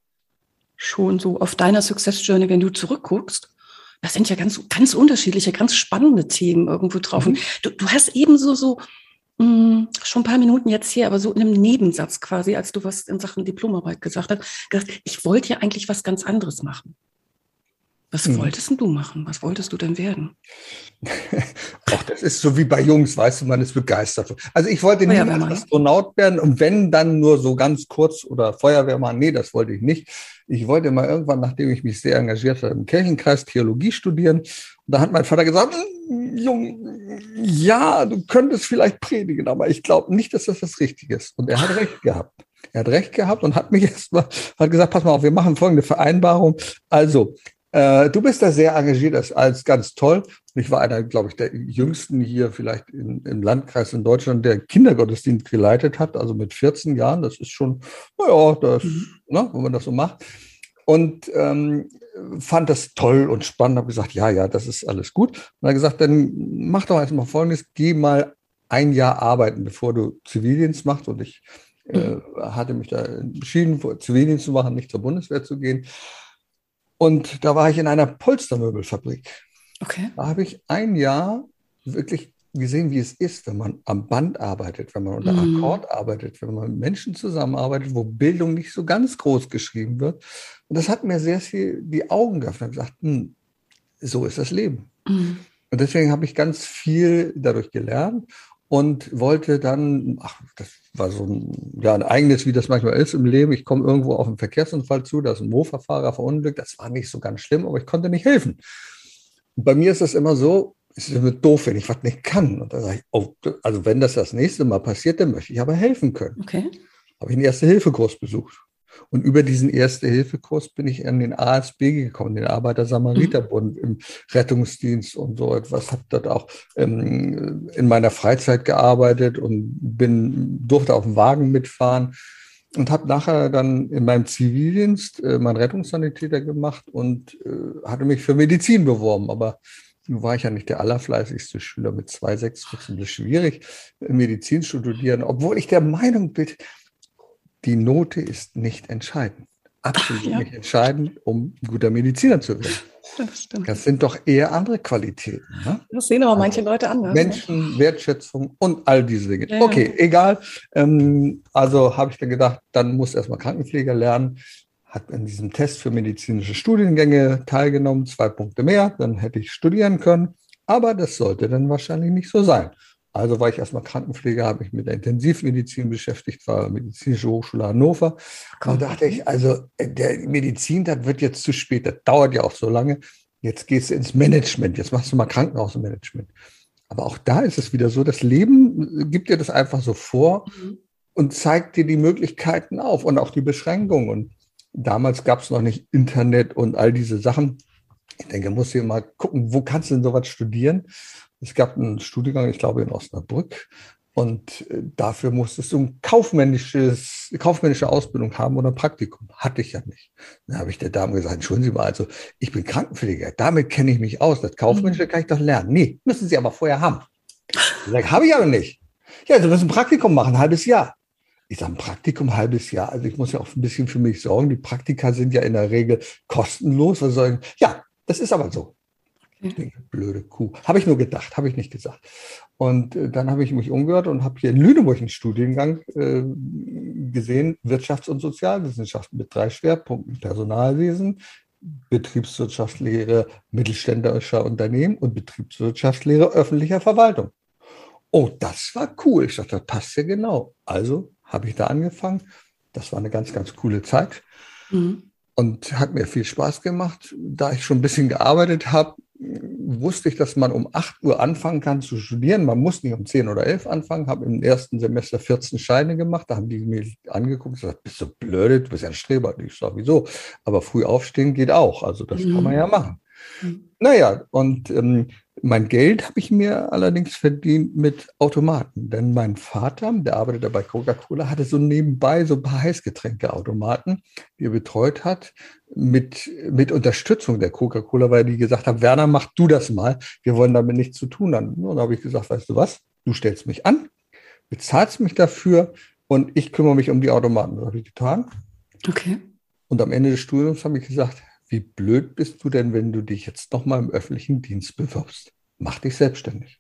schon so auf deiner Success Journey, wenn du zurückguckst. Das sind ja ganz, ganz unterschiedliche, ganz spannende Themen irgendwo drauf. Mhm. Du, du hast ebenso so mh, hm, schon ein paar Minuten jetzt hier, aber so in einem Nebensatz quasi, als du was in Sachen Diplomarbeit gesagt hast, gesagt, ich wollte ja eigentlich was ganz anderes machen. Was hm. wolltest du machen? Was wolltest du denn werden? Ach, das ist so wie bei Jungs, weißt du, man ist begeistert. Also ich wollte nicht Astronaut werden und wenn dann nur so ganz kurz oder Feuerwehrmann, nee, das wollte ich nicht. Ich wollte mal irgendwann, nachdem ich mich sehr engagiert habe, im Kirchenkreis Theologie studieren. Und da hat mein Vater gesagt, hm, Jung, ja, du könntest vielleicht predigen, aber ich glaube nicht, dass das das Richtige ist. Und er hat recht gehabt. Er hat recht gehabt und hat mich erstmal, hat gesagt, pass mal auf, wir machen folgende Vereinbarung. Also, äh, du bist da sehr engagiert, das ist alles ganz toll. Ich war einer, glaube ich, der jüngsten hier vielleicht in, im Landkreis in Deutschland, der Kindergottesdienst geleitet hat, also mit 14 Jahren. Das ist schon, naja, das, mhm. ne, wenn man das so macht. Und ähm, fand das toll und spannend, habe gesagt, ja, ja, das ist alles gut. Und er gesagt, dann mach doch erstmal Folgendes, geh mal ein Jahr arbeiten, bevor du Zivildienst machst. Und ich äh, mhm. hatte mich da entschieden, Zivildienst zu machen, nicht zur Bundeswehr zu gehen. Und da war ich in einer Polstermöbelfabrik. Okay. Da habe ich ein Jahr wirklich gesehen, wie es ist, wenn man am Band arbeitet, wenn man unter mm. Akkord arbeitet, wenn man mit Menschen zusammenarbeitet, wo Bildung nicht so ganz groß geschrieben wird. Und das hat mir sehr viel die Augen geöffnet. Ich gesagt, hm, so ist das Leben. Mm. Und deswegen habe ich ganz viel dadurch gelernt und wollte dann, ach, das war so ein, ja, ein eigenes, wie das manchmal ist im Leben. Ich komme irgendwo auf einen Verkehrsunfall zu, da ist ein Mofa-Fahrer verunglückt. Das war nicht so ganz schlimm, aber ich konnte nicht helfen. Und bei mir ist das immer so, es ist immer doof, wenn ich was nicht kann. Und dann sage ich, oh, also wenn das das nächste Mal passiert, dann möchte ich aber helfen können. Okay. Habe ich einen Erste-Hilfe-Kurs besucht. Und über diesen Erste-Hilfe-Kurs bin ich an den ASB gekommen, den Arbeiter-Samariter-Bund mhm. im Rettungsdienst und so etwas. Habe dort auch ähm, in meiner Freizeit gearbeitet und bin, durfte auf dem Wagen mitfahren und habe nachher dann in meinem Zivildienst äh, meinen Rettungssanitäter gemacht und äh, hatte mich für Medizin beworben. Aber nun war ich ja nicht der allerfleißigste Schüler mit 2,6, wird es schwierig, Medizin studieren, obwohl ich der Meinung bin, die Note ist nicht entscheidend. Absolut ja. nicht entscheidend, um guter Mediziner zu werden. Das, das sind doch eher andere Qualitäten. Ne? Das sehen aber also manche Leute anders. Ne? Menschen, Wertschätzung und all diese Dinge. Ja. Okay, egal. Ähm, also habe ich dann gedacht, dann muss erstmal Krankenpfleger lernen. Hat an diesem Test für medizinische Studiengänge teilgenommen, zwei Punkte mehr, dann hätte ich studieren können. Aber das sollte dann wahrscheinlich nicht so sein. Also war ich erstmal Krankenpfleger, habe mich mit der Intensivmedizin beschäftigt, war Medizinische Hochschule Hannover. Und da dachte ich, also äh, der Medizin, das wird jetzt zu spät, das dauert ja auch so lange. Jetzt gehst du ins Management, jetzt machst du mal Krankenhausmanagement. Aber auch da ist es wieder so, das Leben gibt dir das einfach so vor mhm. und zeigt dir die Möglichkeiten auf und auch die Beschränkungen. Und damals gab es noch nicht Internet und all diese Sachen. Ich denke, musst du mal gucken, wo kannst du denn sowas studieren? Es gab einen Studiengang, ich glaube in Osnabrück, und äh, dafür musstest du ein kaufmännisches, kaufmännische Ausbildung haben oder Praktikum. Hatte ich ja nicht. Dann habe ich der Dame gesagt, entschuldigen Sie mal, also ich bin Krankenpfleger, damit kenne ich mich aus. Das Kaufmännische kann ich doch lernen. Nee, müssen Sie aber vorher haben. Ich sage, habe ich aber nicht. Ja, Sie müssen ein Praktikum machen, ein halbes Jahr. Ich sage, ein Praktikum, ein halbes Jahr. Also ich muss ja auch ein bisschen für mich sorgen. Die Praktika sind ja in der Regel kostenlos. Ich? Ja, das ist aber so. Denke, blöde Kuh. Habe ich nur gedacht, habe ich nicht gesagt. Und äh, dann habe ich mich umgehört und habe hier in Lüneburg einen Studiengang äh, gesehen, Wirtschafts- und Sozialwissenschaften mit drei Schwerpunkten, Personalwesen, Betriebswirtschaftslehre mittelständischer Unternehmen und Betriebswirtschaftslehre öffentlicher Verwaltung. Oh, das war cool. Ich dachte, das passt ja genau. Also habe ich da angefangen. Das war eine ganz, ganz coole Zeit. Mhm. Und hat mir viel Spaß gemacht. Da ich schon ein bisschen gearbeitet habe, wusste ich, dass man um 8 Uhr anfangen kann zu studieren. Man muss nicht um 10 oder 11 anfangen. Habe im ersten Semester 14 Scheine gemacht. Da haben die mir angeguckt und gesagt, bist du blöd, du bist ja ein Streber. Ich sage, wieso? Aber früh aufstehen geht auch. Also das mhm. kann man ja machen. Mhm. Naja, und ähm, mein Geld habe ich mir allerdings verdient mit Automaten. Denn mein Vater, der arbeitet bei Coca-Cola, hatte so nebenbei so ein paar Heißgetränkeautomaten, die er betreut hat, mit, mit Unterstützung der Coca-Cola, weil die gesagt haben, Werner, mach du das mal. Wir wollen damit nichts zu tun haben. Und dann habe ich gesagt, weißt du was? Du stellst mich an, bezahlst mich dafür und ich kümmere mich um die Automaten. Das habe ich getan. Okay. Und am Ende des Studiums habe ich gesagt, wie blöd bist du denn, wenn du dich jetzt nochmal im öffentlichen Dienst bewirbst? Mach dich selbstständig.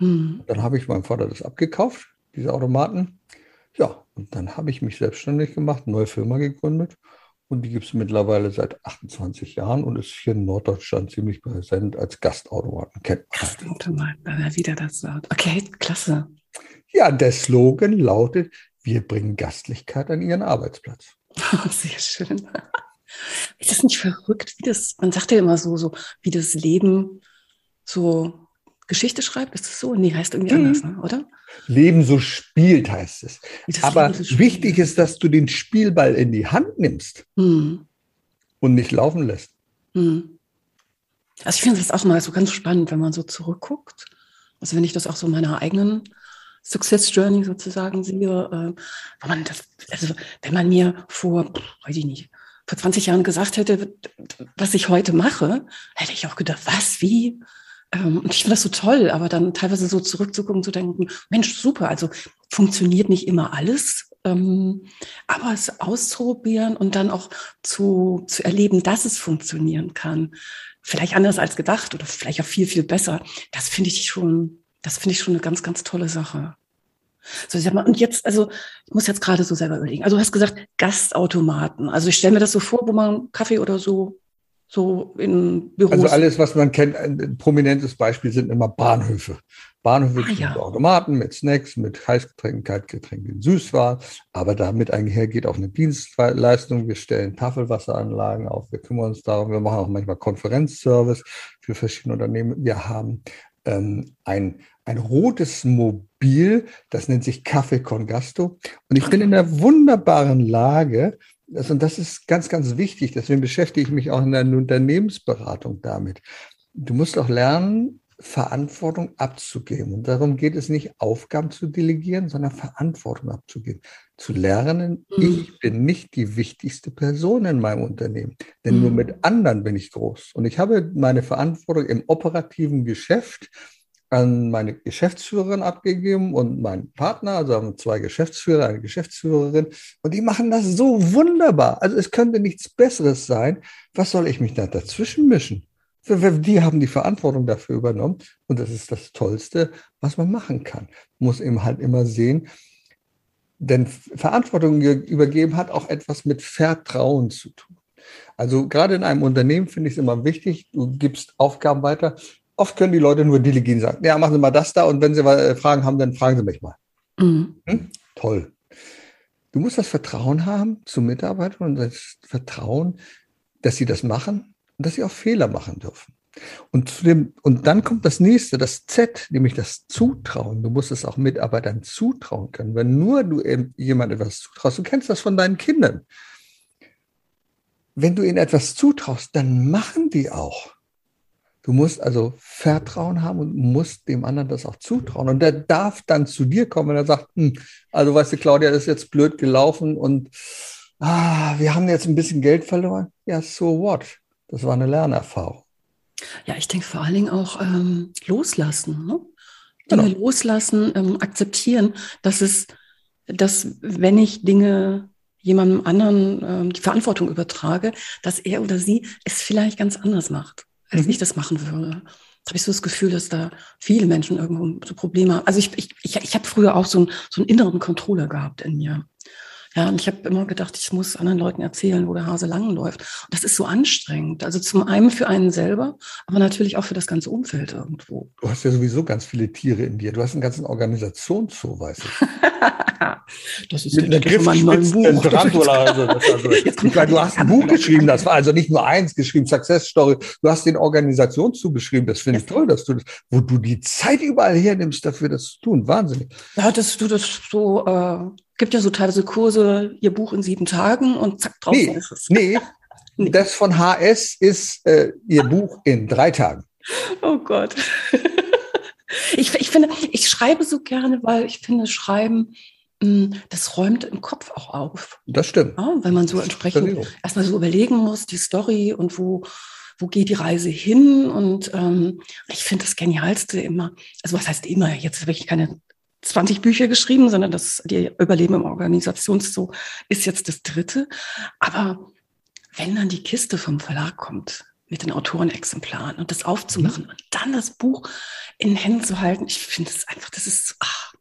Mhm. Dann habe ich meinem Vater das abgekauft, diese Automaten. Ja, und dann habe ich mich selbstständig gemacht, neue Firma gegründet. Und die gibt es mittlerweile seit 28 Jahren und ist hier in Norddeutschland ziemlich präsent als Gastautomaten. Gastautomaten, wenn er wieder das sagt. Okay, klasse. Ja, der Slogan lautet, wir bringen Gastlichkeit an Ihren Arbeitsplatz. Sehr schön. Ist das nicht verrückt, wie das, man sagt ja immer so, so, wie das Leben so Geschichte schreibt? Ist das so? Nee, heißt irgendwie mhm. anders, ne? oder? Leben so spielt, heißt es. Aber so wichtig ist, dass du den Spielball in die Hand nimmst mhm. und nicht laufen lässt. Mhm. Also ich finde das auch mal so ganz spannend, wenn man so zurückguckt. Also wenn ich das auch so in meiner eigenen Success Journey sozusagen sehe, äh, wenn man das, also wenn man mir vor, weiß ich nicht, vor 20 Jahren gesagt hätte, was ich heute mache, hätte ich auch gedacht, was, wie? Ähm, und ich finde das so toll, aber dann teilweise so zurückzugucken, zu denken, Mensch, super, also funktioniert nicht immer alles, ähm, aber es auszuprobieren und dann auch zu, zu erleben, dass es funktionieren kann. Vielleicht anders als gedacht oder vielleicht auch viel, viel besser. Das finde ich schon, das finde ich schon eine ganz, ganz tolle Sache. So, ich sag mal, und jetzt, also ich muss jetzt gerade so selber überlegen. Also du hast gesagt, Gastautomaten. Also ich stelle mir das so vor, wo man Kaffee oder so so in Büros. Also alles, was man kennt, ein prominentes Beispiel sind immer Bahnhöfe. Bahnhöfe ah, ja. Automaten mit Snacks, mit Heißgetränken, Kaltgetränken, Süßwaren. Aber damit einhergeht auch eine Dienstleistung. Wir stellen Tafelwasseranlagen auf. Wir kümmern uns darum. Wir machen auch manchmal Konferenzservice für verschiedene Unternehmen. Wir haben ähm, ein, ein rotes Mobil, das nennt sich Café con Gasto. Und ich bin in der wunderbaren Lage, das, und das ist ganz, ganz wichtig, deswegen beschäftige ich mich auch in der Unternehmensberatung damit. Du musst auch lernen, Verantwortung abzugeben. Und darum geht es nicht, Aufgaben zu delegieren, sondern Verantwortung abzugeben. Zu lernen, mhm. ich bin nicht die wichtigste Person in meinem Unternehmen, denn mhm. nur mit anderen bin ich groß. Und ich habe meine Verantwortung im operativen Geschäft an meine Geschäftsführerin abgegeben und meinen Partner, also haben zwei Geschäftsführer, eine Geschäftsführerin, und die machen das so wunderbar. Also es könnte nichts Besseres sein. Was soll ich mich da dazwischen mischen? Die haben die Verantwortung dafür übernommen und das ist das Tollste, was man machen kann. Muss eben halt immer sehen, denn Verantwortung übergeben hat auch etwas mit Vertrauen zu tun. Also gerade in einem Unternehmen finde ich es immer wichtig, du gibst Aufgaben weiter, Oft können die Leute nur delegieren sagen, ja, machen Sie mal das da und wenn Sie äh, Fragen haben, dann fragen Sie mich mal. Mhm. Hm? Toll. Du musst das Vertrauen haben zu Mitarbeitern und das Vertrauen, dass sie das machen und dass sie auch Fehler machen dürfen. Und, zu dem, und dann kommt das nächste, das Z, nämlich das Zutrauen. Du musst es auch Mitarbeitern zutrauen können. Wenn nur du jemand etwas zutraust, du kennst das von deinen Kindern. Wenn du ihnen etwas zutraust, dann machen die auch. Du musst also Vertrauen haben und musst dem anderen das auch zutrauen. Und der darf dann zu dir kommen, wenn er sagt, hm, also weißt du, Claudia, das ist jetzt blöd gelaufen und ah, wir haben jetzt ein bisschen Geld verloren. Ja, so what? Das war eine Lernerfahrung. Ja, ich denke vor allen Dingen auch ähm, loslassen. Ne? Dinge genau. loslassen, ähm, akzeptieren, dass es, dass wenn ich Dinge jemandem anderen ähm, die Verantwortung übertrage, dass er oder sie es vielleicht ganz anders macht als mhm. ich das machen würde. Da habe ich so das Gefühl, dass da viele Menschen irgendwo so Probleme haben. Also ich, ich, ich, ich habe früher auch so, ein, so einen inneren Controller gehabt in mir. Ja, und ich habe immer gedacht, ich muss anderen Leuten erzählen, wo der Hase lang läuft. Und das ist so anstrengend. Also zum einen für einen selber, aber natürlich auch für das ganze Umfeld irgendwo. Du hast ja sowieso ganz viele Tiere in dir. Du hast einen ganzen Organisationszoo, weiß ich. das ist mit einer mal ein Buch. Tarantula. Also, also, ich meine, du hast ein Buch geschrieben, das war also nicht nur eins geschrieben, Success Story. Du hast den Organisationszug beschrieben. Das finde ich toll, dass du das, wo du die Zeit überall hernimmst dafür, das zu tun. Wahnsinnig. Ja, dass du das so, äh, gibt ja so teilweise Kurse, ihr Buch in sieben Tagen und zack, drauf nee, ist es. Nee, nee, das von HS ist äh, ihr Buch in drei Tagen. Oh Gott. Ich, ich finde, ich schreibe so gerne, weil ich finde, Schreiben, hm, das räumt im Kopf auch auf. Das stimmt. Ja, wenn man so entsprechend erstmal so überlegen muss, die Story und wo, wo geht die Reise hin? Und ähm, ich finde das Genialste immer, also was heißt immer, jetzt habe ich keine 20 Bücher geschrieben, sondern das die Überleben im Organisationszoo ist jetzt das dritte. Aber wenn dann die Kiste vom Verlag kommt, mit den Autorenexemplaren und das aufzumachen mhm. und dann das Buch in den Händen zu halten. Ich finde es einfach, das ist, ach,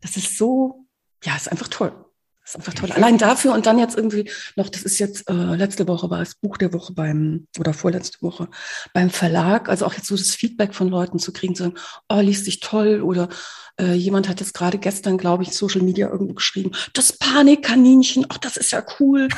das ist so, ja, ist einfach toll. Das ist einfach toll. Allein dafür und dann jetzt irgendwie noch, das ist jetzt äh, letzte Woche war das Buch der Woche beim oder vorletzte Woche beim Verlag. Also auch jetzt so das Feedback von Leuten zu kriegen, zu sagen, oh, liest sich toll oder äh, jemand hat jetzt gerade gestern, glaube ich, Social Media irgendwo geschrieben, das Panikkaninchen, ach, das ist ja cool.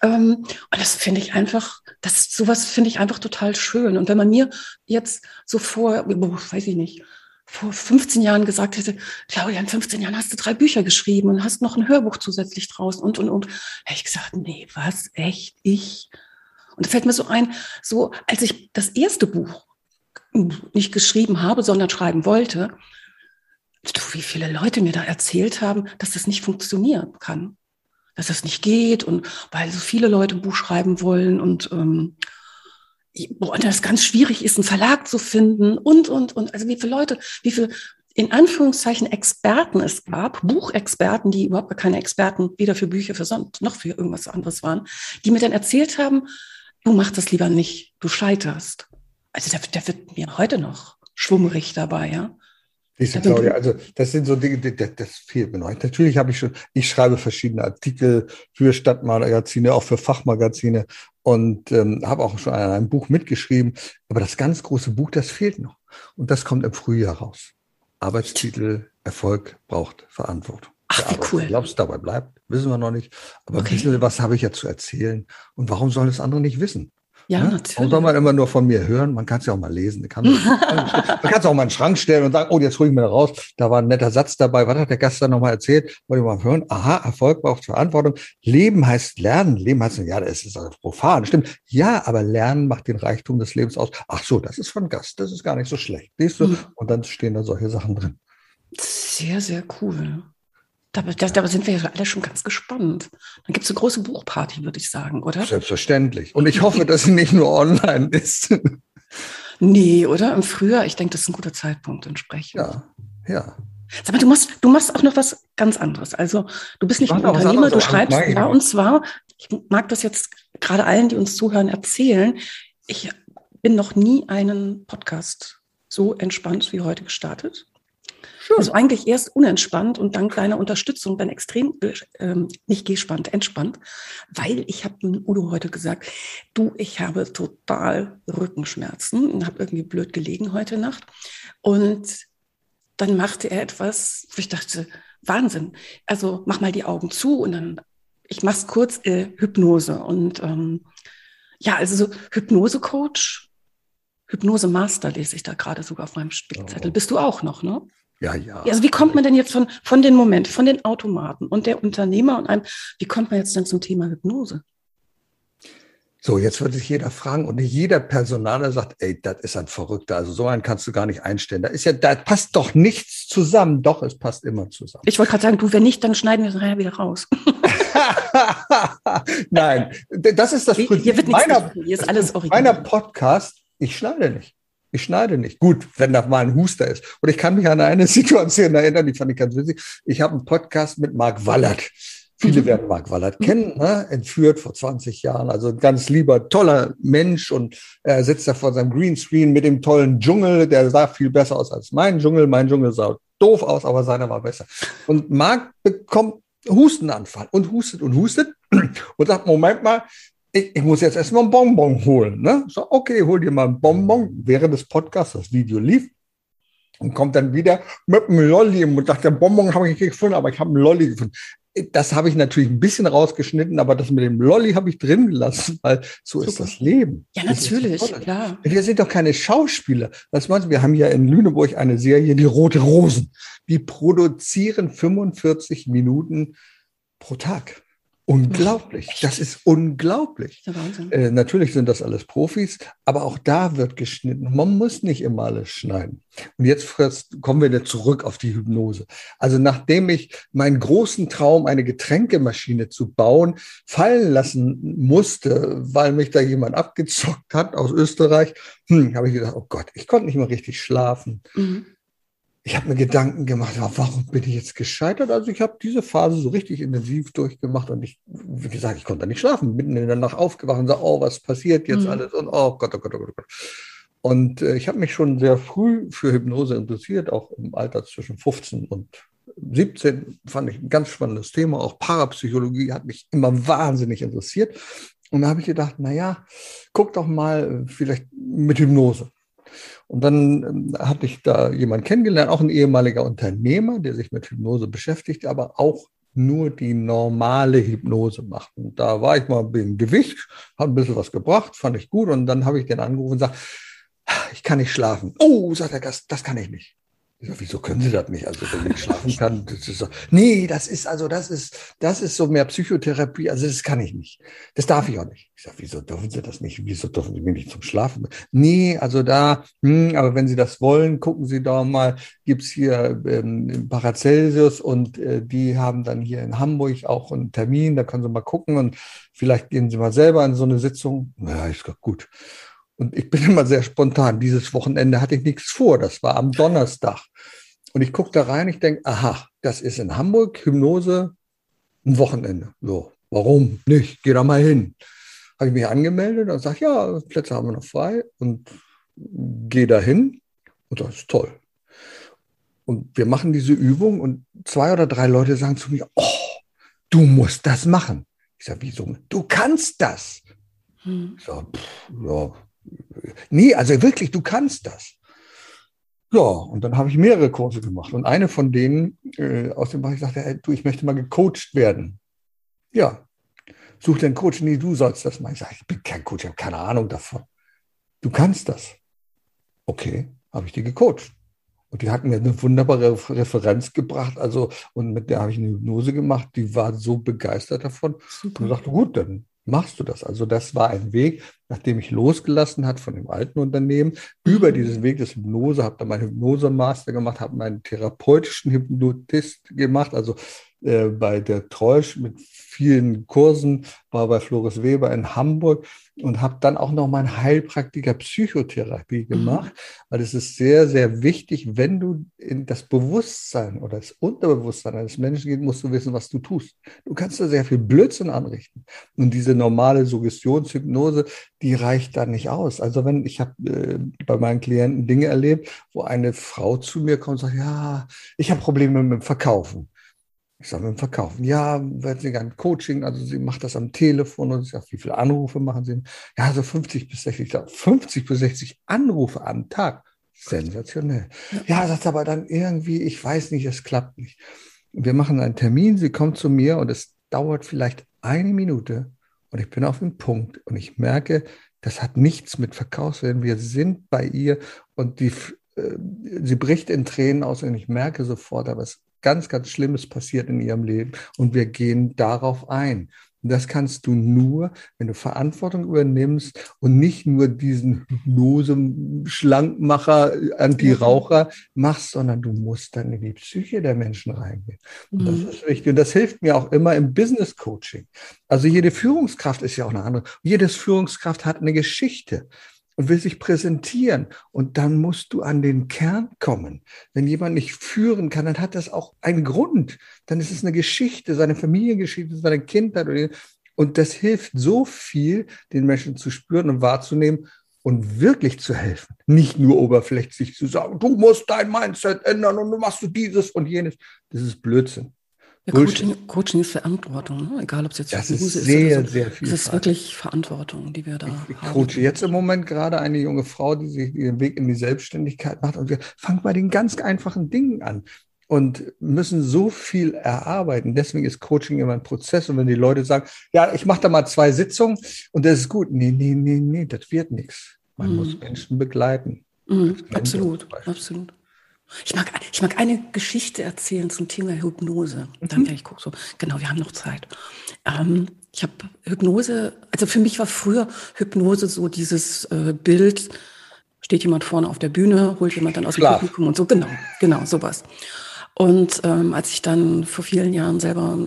Ähm, und das finde ich einfach, das sowas finde ich einfach total schön. Und wenn man mir jetzt so vor, boah, weiß ich nicht, vor 15 Jahren gesagt hätte, Claudia, in 15 Jahren hast du drei Bücher geschrieben und hast noch ein Hörbuch zusätzlich draus und, und, und, hätte ich gesagt, nee, was, echt, ich? Und da fällt mir so ein, so, als ich das erste Buch nicht geschrieben habe, sondern schreiben wollte, wie viele Leute mir da erzählt haben, dass das nicht funktionieren kann. Dass das nicht geht und weil so viele Leute ein Buch schreiben wollen und ähm, boah, das ganz schwierig ist, einen Verlag zu finden und, und, und. Also wie viele Leute, wie viele in Anführungszeichen Experten es gab, Buchexperten, die überhaupt gar keine Experten weder für Bücher für sonst noch für irgendwas anderes waren, die mir dann erzählt haben, du mach das lieber nicht, du scheiterst. Also der, der wird mir heute noch schwummrig dabei, ja. Du, Claudia, also das sind so Dinge, das, das fehlt mir noch. Natürlich habe ich schon, ich schreibe verschiedene Artikel für Stadtmagazine, auch für Fachmagazine und ähm, habe auch schon an einem Buch mitgeschrieben. Aber das ganz große Buch, das fehlt noch. Und das kommt im Frühjahr raus. Arbeitstitel, Erfolg braucht Verantwortung. Ach, wie cool. Ob es dabei bleibt, wissen wir noch nicht. Aber okay. ein bisschen was habe ich ja zu erzählen. Und warum sollen es andere nicht wissen? Ja, ne? natürlich. Und soll man immer nur von mir hören? Man kann es ja auch mal lesen. Kann, man kann es auch mal in den Schrank stellen und sagen, oh, jetzt hole ich mir da raus. Da war ein netter Satz dabei. Was hat der Gast dann nochmal erzählt? Wollte ich mal hören. Aha, Erfolg braucht Verantwortung. Leben heißt Lernen. Leben heißt, ja, das ist also profan. Stimmt. Ja, aber Lernen macht den Reichtum des Lebens aus. Ach so, das ist von Gast. Das ist gar nicht so schlecht. Siehst du? Mhm. Und dann stehen da solche Sachen drin. Sehr, sehr cool. Da, da, da, sind wir ja alle schon ganz gespannt. Dann gibt es eine große Buchparty, würde ich sagen, oder? Selbstverständlich. Und ich hoffe, dass sie nicht nur online ist. nee, oder? Im Frühjahr, ich denke, das ist ein guter Zeitpunkt entsprechend. Ja, ja. Sag mal, du machst, du machst auch noch was ganz anderes. Also du bist nicht ein Unternehmer, du schreibst, ja, und zwar, ich mag das jetzt gerade allen, die uns zuhören, erzählen. Ich bin noch nie einen Podcast so entspannt wie heute gestartet. Schön. Also eigentlich erst unentspannt und dank deiner Unterstützung dann extrem, ähm, nicht gespannt, entspannt, weil ich habe Udo heute gesagt, du, ich habe total Rückenschmerzen und habe irgendwie blöd gelegen heute Nacht. Und dann machte er etwas, wo ich dachte, Wahnsinn. Also mach mal die Augen zu und dann, ich mach's kurz, äh, Hypnose. Und ähm, ja, also so Hypnose-Coach, Hypnose-Master lese ich da gerade sogar auf meinem Spickzettel. Oh. Bist du auch noch, ne? Ja, ja. Also wie kommt man denn jetzt von, von den Moment, von den Automaten und der Unternehmer und einem, wie kommt man jetzt denn zum Thema Hypnose? So, jetzt würde sich jeder fragen und nicht jeder Personaler sagt, ey, das ist ein Verrückter. Also so einen kannst du gar nicht einstellen. Da ist ja, da passt doch nichts zusammen. Doch, es passt immer zusammen. Ich wollte gerade sagen, du, wenn nicht, dann schneiden wir es nachher wieder raus. Nein, das ist das Prinzip hier wird meiner, hier ist alles original. meiner Podcast. Ich schneide nicht. Ich schneide nicht. Gut, wenn da mal ein Huster ist. Und ich kann mich an eine Situation erinnern, die fand ich ganz witzig. Ich habe einen Podcast mit Marc Wallert. Viele mhm. werden Marc Wallert kennen, ne? entführt vor 20 Jahren. Also ein ganz lieber, toller Mensch und er sitzt da vor seinem Greenscreen mit dem tollen Dschungel. Der sah viel besser aus als mein Dschungel. Mein Dschungel sah doof aus, aber seiner war besser. Und Marc bekommt Hustenanfall und hustet und hustet und sagt, Moment mal, ich, ich muss jetzt erstmal ein Bonbon holen. Ne? So, okay, hol dir mal ein Bonbon. Während des Podcasts, das Video lief, und kommt dann wieder mit einem Lolli und sagt, der Bonbon habe ich nicht gefunden, aber ich habe einen Lolli gefunden. Das habe ich natürlich ein bisschen rausgeschnitten, aber das mit dem Lolli habe ich drin gelassen, weil so Super. ist das Leben. Ja, natürlich, klar. Wir sind doch keine Schauspieler. Was meinst du? Wir haben ja in Lüneburg eine Serie, die Rote Rosen. Die produzieren 45 Minuten pro Tag. Unglaublich. Das ist unglaublich. Das ist äh, natürlich sind das alles Profis, aber auch da wird geschnitten. Man muss nicht immer alles schneiden. Und jetzt kommen wir wieder zurück auf die Hypnose. Also nachdem ich meinen großen Traum, eine Getränkemaschine zu bauen, fallen lassen musste, weil mich da jemand abgezockt hat aus Österreich, hm, habe ich gedacht, oh Gott, ich konnte nicht mehr richtig schlafen. Mhm ich habe mir Gedanken gemacht, warum bin ich jetzt gescheitert? Also ich habe diese Phase so richtig intensiv durchgemacht und ich, wie gesagt, ich konnte nicht schlafen, mitten in der Nacht aufgewacht und sage, oh, was passiert jetzt mhm. alles? Und oh Gott, oh Gott, oh Gott, oh Gott. Und äh, ich habe mich schon sehr früh für Hypnose interessiert, auch im Alter zwischen 15 und 17 fand ich ein ganz spannendes Thema. Auch Parapsychologie hat mich immer wahnsinnig interessiert. Und da habe ich gedacht, naja, guck doch mal vielleicht mit Hypnose. Und dann ähm, hatte ich da jemanden kennengelernt, auch ein ehemaliger Unternehmer, der sich mit Hypnose beschäftigt, aber auch nur die normale Hypnose macht. Und da war ich mal im Gewicht, habe ein bisschen was gebracht, fand ich gut. Und dann habe ich den angerufen und gesagt, ich kann nicht schlafen. Oh, sagt der Gast, das kann ich nicht. Ich sag, wieso können Sie das nicht? Also wenn ich schlafen kann, das ist so, nee, das ist also das ist das ist so mehr Psychotherapie. Also das kann ich nicht. Das darf ich auch nicht. Ich sag, wieso dürfen Sie das nicht? Wieso dürfen Sie mich nicht zum Schlafen? Nee, also da. Hm, aber wenn Sie das wollen, gucken Sie doch mal. Gibt's hier ähm, Paracelsius und äh, die haben dann hier in Hamburg auch einen Termin. Da können Sie mal gucken und vielleicht gehen Sie mal selber in so eine Sitzung. Ja, ist gut. Und ich bin immer sehr spontan. Dieses Wochenende hatte ich nichts vor. Das war am Donnerstag. Und ich gucke da rein, ich denke, aha, das ist in Hamburg, Hypnose, ein Wochenende. So, warum nicht? Geh da mal hin. Habe ich mich angemeldet und sage, ja, Plätze haben wir noch frei und gehe da hin. Und das ist toll. Und wir machen diese Übung und zwei oder drei Leute sagen zu mir, oh, du musst das machen. Ich sage, wieso? Du kannst das. Hm. Ich sage, ja, Nee, also wirklich, du kannst das. Ja, und dann habe ich mehrere Kurse gemacht. Und eine von denen äh, aus dem Bereich sagte, hey, du, ich möchte mal gecoacht werden. Ja, such den Coach. Nee, du sollst das mal. Ich sage, ich bin kein Coach, ich habe keine Ahnung davon. Du kannst das. Okay, habe ich die gecoacht. Und die hat mir eine wunderbare Referenz gebracht. Also, und mit der habe ich eine Hypnose gemacht. Die war so begeistert davon. Super. Und sagte, gut, dann machst du das? Also das war ein Weg, nachdem ich losgelassen hat von dem alten Unternehmen, über mhm. diesen Weg des Hypnose, habe dann meinen Hypnose-Master gemacht, habe meinen therapeutischen Hypnotist gemacht, also äh, bei der Treusch mit vielen Kursen, war bei Floris Weber in Hamburg und habe dann auch noch meinen Heilpraktiker Psychotherapie mhm. gemacht, mhm. weil es ist sehr, sehr wichtig, wenn du in das Bewusstsein oder das Unterbewusstsein eines Menschen gehst, musst du wissen, was du tust. Du kannst da sehr viel Blödsinn anrichten. Und diese normale Suggestionshypnose, die reicht da nicht aus. Also wenn ich habe äh, bei meinen Klienten Dinge erlebt, wo eine Frau zu mir kommt und sagt, ja, ich habe Probleme mit dem Verkaufen. Ich sage, im Verkaufen. Ja, werden Sie gerne Coaching? Also sie macht das am Telefon und ich sage, wie viele Anrufe machen Sie? Ja, so 50 bis 60. Ich sage, 50 bis 60 Anrufe am Tag. Sensationell. Ja, sagt aber dann irgendwie, ich weiß nicht, es klappt nicht. Wir machen einen Termin, sie kommt zu mir und es dauert vielleicht eine Minute und ich bin auf dem Punkt und ich merke, das hat nichts mit Verkaufswert. Wir sind bei ihr und die, äh, sie bricht in Tränen aus und ich merke sofort, aber es ganz, ganz Schlimmes passiert in ihrem Leben und wir gehen darauf ein. Und das kannst du nur, wenn du Verantwortung übernimmst und nicht nur diesen Hypnose-Schlankmacher, Anti-Raucher machst, sondern du musst dann in die Psyche der Menschen reingehen. Und mhm. das ist wichtig. Und das hilft mir auch immer im Business-Coaching. Also jede Führungskraft ist ja auch eine andere. Jedes Führungskraft hat eine Geschichte und will sich präsentieren. Und dann musst du an den Kern kommen. Wenn jemand nicht führen kann, dann hat das auch einen Grund. Dann ist es eine Geschichte, seine Familiengeschichte, seine Kindheit. Und das hilft so viel, den Menschen zu spüren und wahrzunehmen und wirklich zu helfen. Nicht nur oberflächlich zu sagen, du musst dein Mindset ändern und du machst du dieses und jenes. Das ist Blödsinn. Ja, Coaching, Coaching, ist Verantwortung, ne? egal ob es jetzt das ist, sehr, ist so. sehr viel. Das ist wirklich Verantwortung, die wir da ich, ich haben. Ich coache jetzt im Moment gerade eine junge Frau, die sich den Weg in die Selbstständigkeit macht und wir fangen bei den ganz einfachen Dingen an und müssen so viel erarbeiten. Deswegen ist Coaching immer ein Prozess. Und wenn die Leute sagen, ja, ich mache da mal zwei Sitzungen und das ist gut. Nee, nee, nee, nee, das wird nichts. Man mhm. muss Menschen begleiten. Mhm, absolut, absolut. Ich mag, ich mag eine Geschichte erzählen zum Thema Hypnose. Und dann, mhm. ja, ich gucke so, genau, wir haben noch Zeit. Ähm, ich habe Hypnose, also für mich war früher Hypnose so dieses äh, Bild, steht jemand vorne auf der Bühne, holt jemand dann aus dem Schlaf. Publikum und so, genau, genau, sowas. Und ähm, als ich dann vor vielen Jahren selber